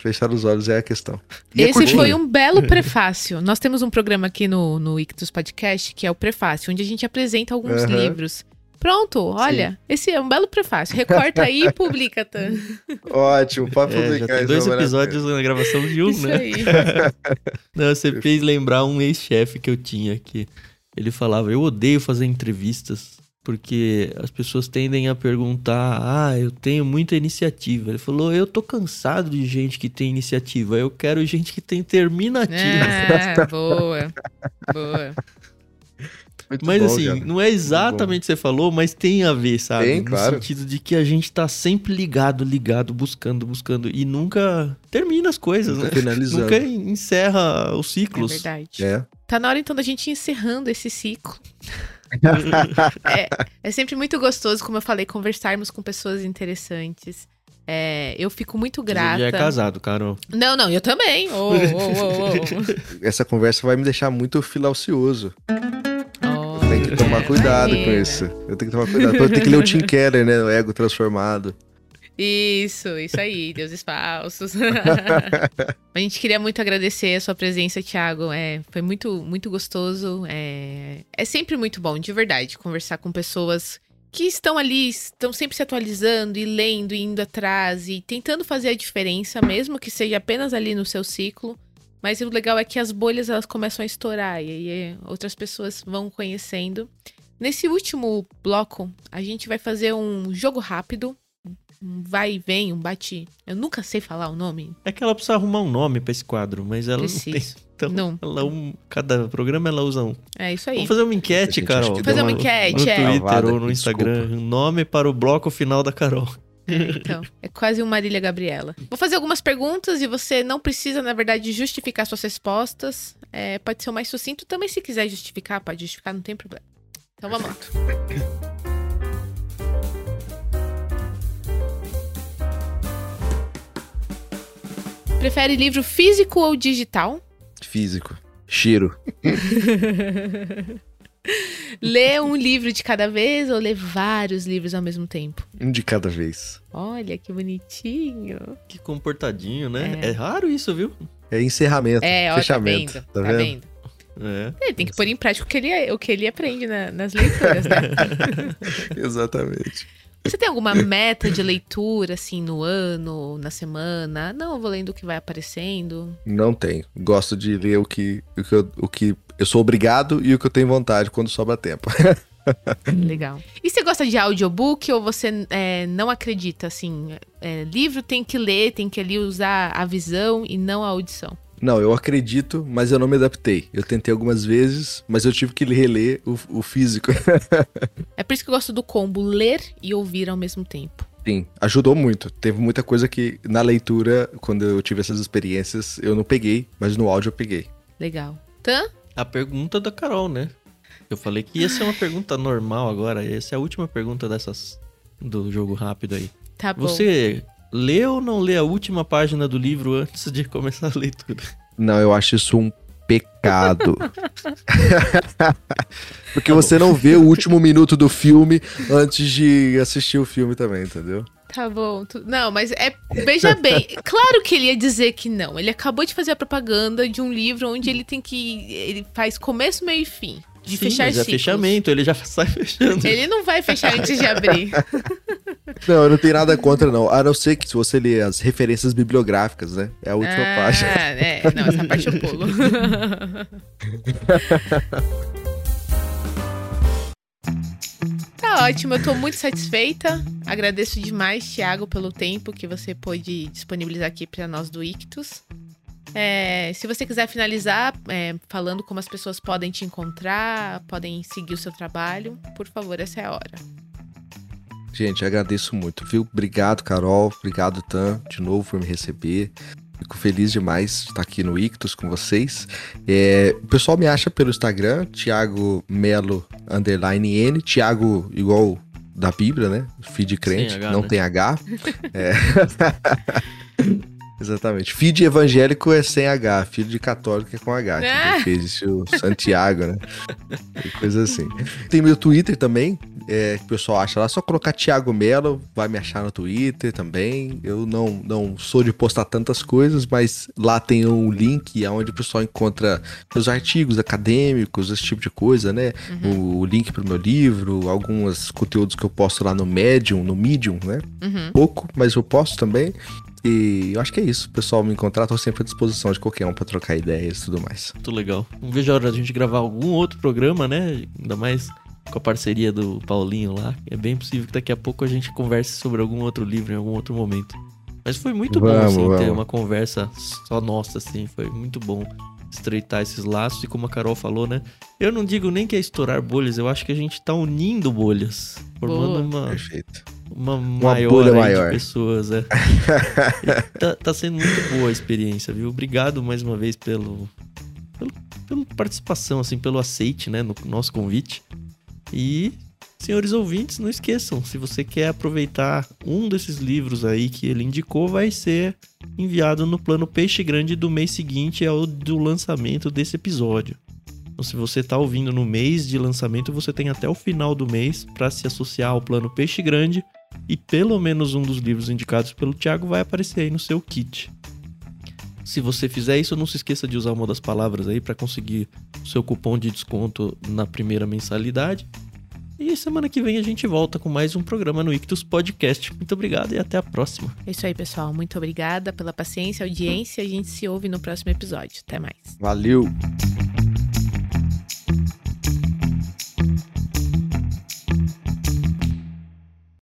Fechar os olhos é a questão. E é Esse curtinho. foi um belo [laughs] prefácio. Nós temos um programa aqui no, no Ictus Podcast, que é o prefácio, onde a gente apresenta alguns Aham. livros. Pronto, olha, esse é um belo prefácio. Recorta aí e [laughs] publica, Tan. Ótimo, pode É, já publicar tem dois a episódios na gravação de um, Isso né? aí. [laughs] Não, você fez lembrar um ex-chefe que eu tinha que ele falava: Eu odeio fazer entrevistas porque as pessoas tendem a perguntar: Ah, eu tenho muita iniciativa. Ele falou: Eu tô cansado de gente que tem iniciativa, eu quero gente que tem terminativa. Ah, [laughs] boa. Boa. Muito Mas bom, assim, cara. não é exatamente o que você falou, mas tem a ver, sabe? Tem, no claro. sentido de que a gente tá sempre ligado, ligado, buscando, buscando e nunca termina as coisas, Nunca né? finalizando. Nunca encerra os É ciclos. verdade. É. Tá na hora então da gente ir encerrando esse ciclo. [laughs] é, é sempre muito gostoso, como eu falei, conversarmos com pessoas interessantes. É, eu fico muito Você grata. já é casado, Carol. Não, não, eu também. Ô, ô, ô. [laughs] Essa conversa vai me deixar muito filaucioso. Tem que tomar cuidado com isso. Eu tenho que tomar cuidado. Eu tenho que ler o Tim Keller, né? O ego transformado. Isso, isso aí, deuses falsos. [laughs] a gente queria muito agradecer a sua presença, Thiago. É, foi muito, muito gostoso. É, é sempre muito bom, de verdade, conversar com pessoas que estão ali, estão sempre se atualizando e lendo, e indo atrás e tentando fazer a diferença, mesmo que seja apenas ali no seu ciclo. Mas o legal é que as bolhas elas começam a estourar e aí é, outras pessoas vão conhecendo. Nesse último bloco, a gente vai fazer um jogo rápido um vai e vem, um bate. Eu nunca sei falar o nome. É que ela precisa arrumar um nome pra esse quadro, mas ela não tem. Preciso. Então, Não. ela um, cada programa ela usa um. É isso aí. Vamos fazer uma enquete, Carol. que Fazer uma uma- enquete, no é. Twitter ou no Instagram. Um Nome para o bloco final da Carol. É, então, é quase uma Marília Gabriela. Vou fazer algumas perguntas e você não precisa, na verdade, justificar suas respostas. É, pode ser o mais sucinto. Também, se quiser justificar, pode justificar, não tem problema. Então vamos lá. [laughs] Prefere livro físico ou digital? Físico. Cheiro. [laughs] Ler um livro de cada vez ou ler vários livros ao mesmo tempo? Um de cada vez. Olha que bonitinho. Que comportadinho, né? É. É, raro isso, viu? É encerramento. É, ó, tá fechamento. vendo? Tá, Tá vendo? vendo? É. Ele tem que pôr em prática o que ele, o que ele aprende na- nas leituras, né? [laughs] Exatamente. Você tem alguma meta de leitura, assim, no ano, na semana? Não, eu vou lendo o que vai aparecendo. Não tenho. Gosto de ler o que, o que, eu, o que eu sou obrigado e o que eu tenho vontade quando sobra tempo. [laughs] Legal. E você gosta de audiobook ou você é, não acredita, assim? É, livro tem que ler, tem que ali usar a visão e não a audição. Não, eu acredito, mas eu não me adaptei. Eu tentei algumas vezes, mas eu tive que reler o, o físico. [laughs] é por isso que eu gosto do combo ler e ouvir ao mesmo tempo. Sim, ajudou muito. Teve muita coisa que na leitura, quando eu tive essas experiências, eu não peguei, mas no áudio eu peguei. Legal. Tan? A pergunta da Carol, né? Eu falei que ia ser uma pergunta normal agora. Essa é a última pergunta dessas do jogo rápido aí. Tá bom. Você lê ou não lê a última página do livro antes de começar a leitura? Não, eu acho isso um pecado. [laughs] Porque tá você não vê o último minuto do filme antes de assistir o filme também, entendeu? Tá bom. Tu... Não, mas é. Veja bem, claro que ele ia dizer que não. Ele acabou de fazer a propaganda de um livro onde ele tem que. Ele faz começo, meio e fim de Sim, fechar mas é fechamento, ele já [laughs] sai fechando. Ele não vai fechar antes de abrir. [laughs] Não, eu não tenho nada contra, não. A não ser que se você ler as referências bibliográficas, né? É a última ah, página. É, não, essa parte eu pulo. [laughs] tá ótimo, eu tô muito satisfeita. Agradeço demais, Thiago, pelo tempo que você pôde disponibilizar aqui para nós do Ictus. É, se você quiser finalizar é, falando como as pessoas podem te encontrar, podem seguir o seu trabalho, por favor, essa é a hora. Gente, agradeço muito, viu? Obrigado, Carol. Obrigado, Tan, de novo por me receber. Fico feliz demais de estar aqui no Ictus com vocês. É, o pessoal me acha pelo Instagram, Thiago Melo underline N, Thiago igual da Bíblia, né? De crente, H, não né? tem H. [laughs] é. [laughs] Exatamente. Filho de evangélico é sem H, filho de católico é com H. Ah. fez isso o Santiago, né? Coisa assim. Tem meu Twitter também, é, que o pessoal acha lá, só colocar Thiago Mello, vai me achar no Twitter também. Eu não, não sou de postar tantas coisas, mas lá tem um link onde o pessoal encontra meus artigos acadêmicos, esse tipo de coisa, né? Uhum. O, o, link pro meu livro, alguns conteúdos que eu posto lá no Medium, no Medium, né? Uhum. Pouco, mas eu posto também. E eu acho que é isso. O pessoal me encontrar, tô sempre à disposição de qualquer um para trocar ideias e tudo mais. Muito legal. Não vejo a hora de a gente gravar algum outro programa, né? Ainda mais com a parceria do Paulinho lá. É bem possível que daqui a pouco a gente converse sobre algum outro livro em algum outro momento. Mas foi muito vamos, bom, assim, vamos. ter uma conversa só nossa, assim. Foi muito bom estreitar esses laços. E como a Carol falou, né? Eu não digo nem que é estourar bolhas, eu acho que a gente tá unindo bolhas. Formando Boa. uma. Perfeito uma, uma maior, maior. de pessoas. É. [laughs] tá, tá, sendo muito boa a experiência, viu? Obrigado mais uma vez pelo, pelo, pela participação, assim, pelo aceite, né, no nosso convite. E, senhores ouvintes, não esqueçam, se você quer aproveitar um desses livros aí que ele indicou, vai ser enviado no plano Peixe Grande do mês seguinte ao do lançamento desse episódio. Então, se você está ouvindo no mês de lançamento, você tem até o final do mês para se associar ao plano Peixe Grande e pelo menos um dos livros indicados pelo Thiago vai aparecer aí no seu kit. Se você fizer isso, não se esqueça de usar uma das palavras aí para conseguir o seu cupom de desconto na primeira mensalidade. E semana que vem a gente volta com mais um programa no Ictus Podcast. Muito obrigado e até a próxima. É isso aí, pessoal. Muito obrigada pela paciência, audiência. A gente se ouve no próximo episódio. Até mais. Valeu!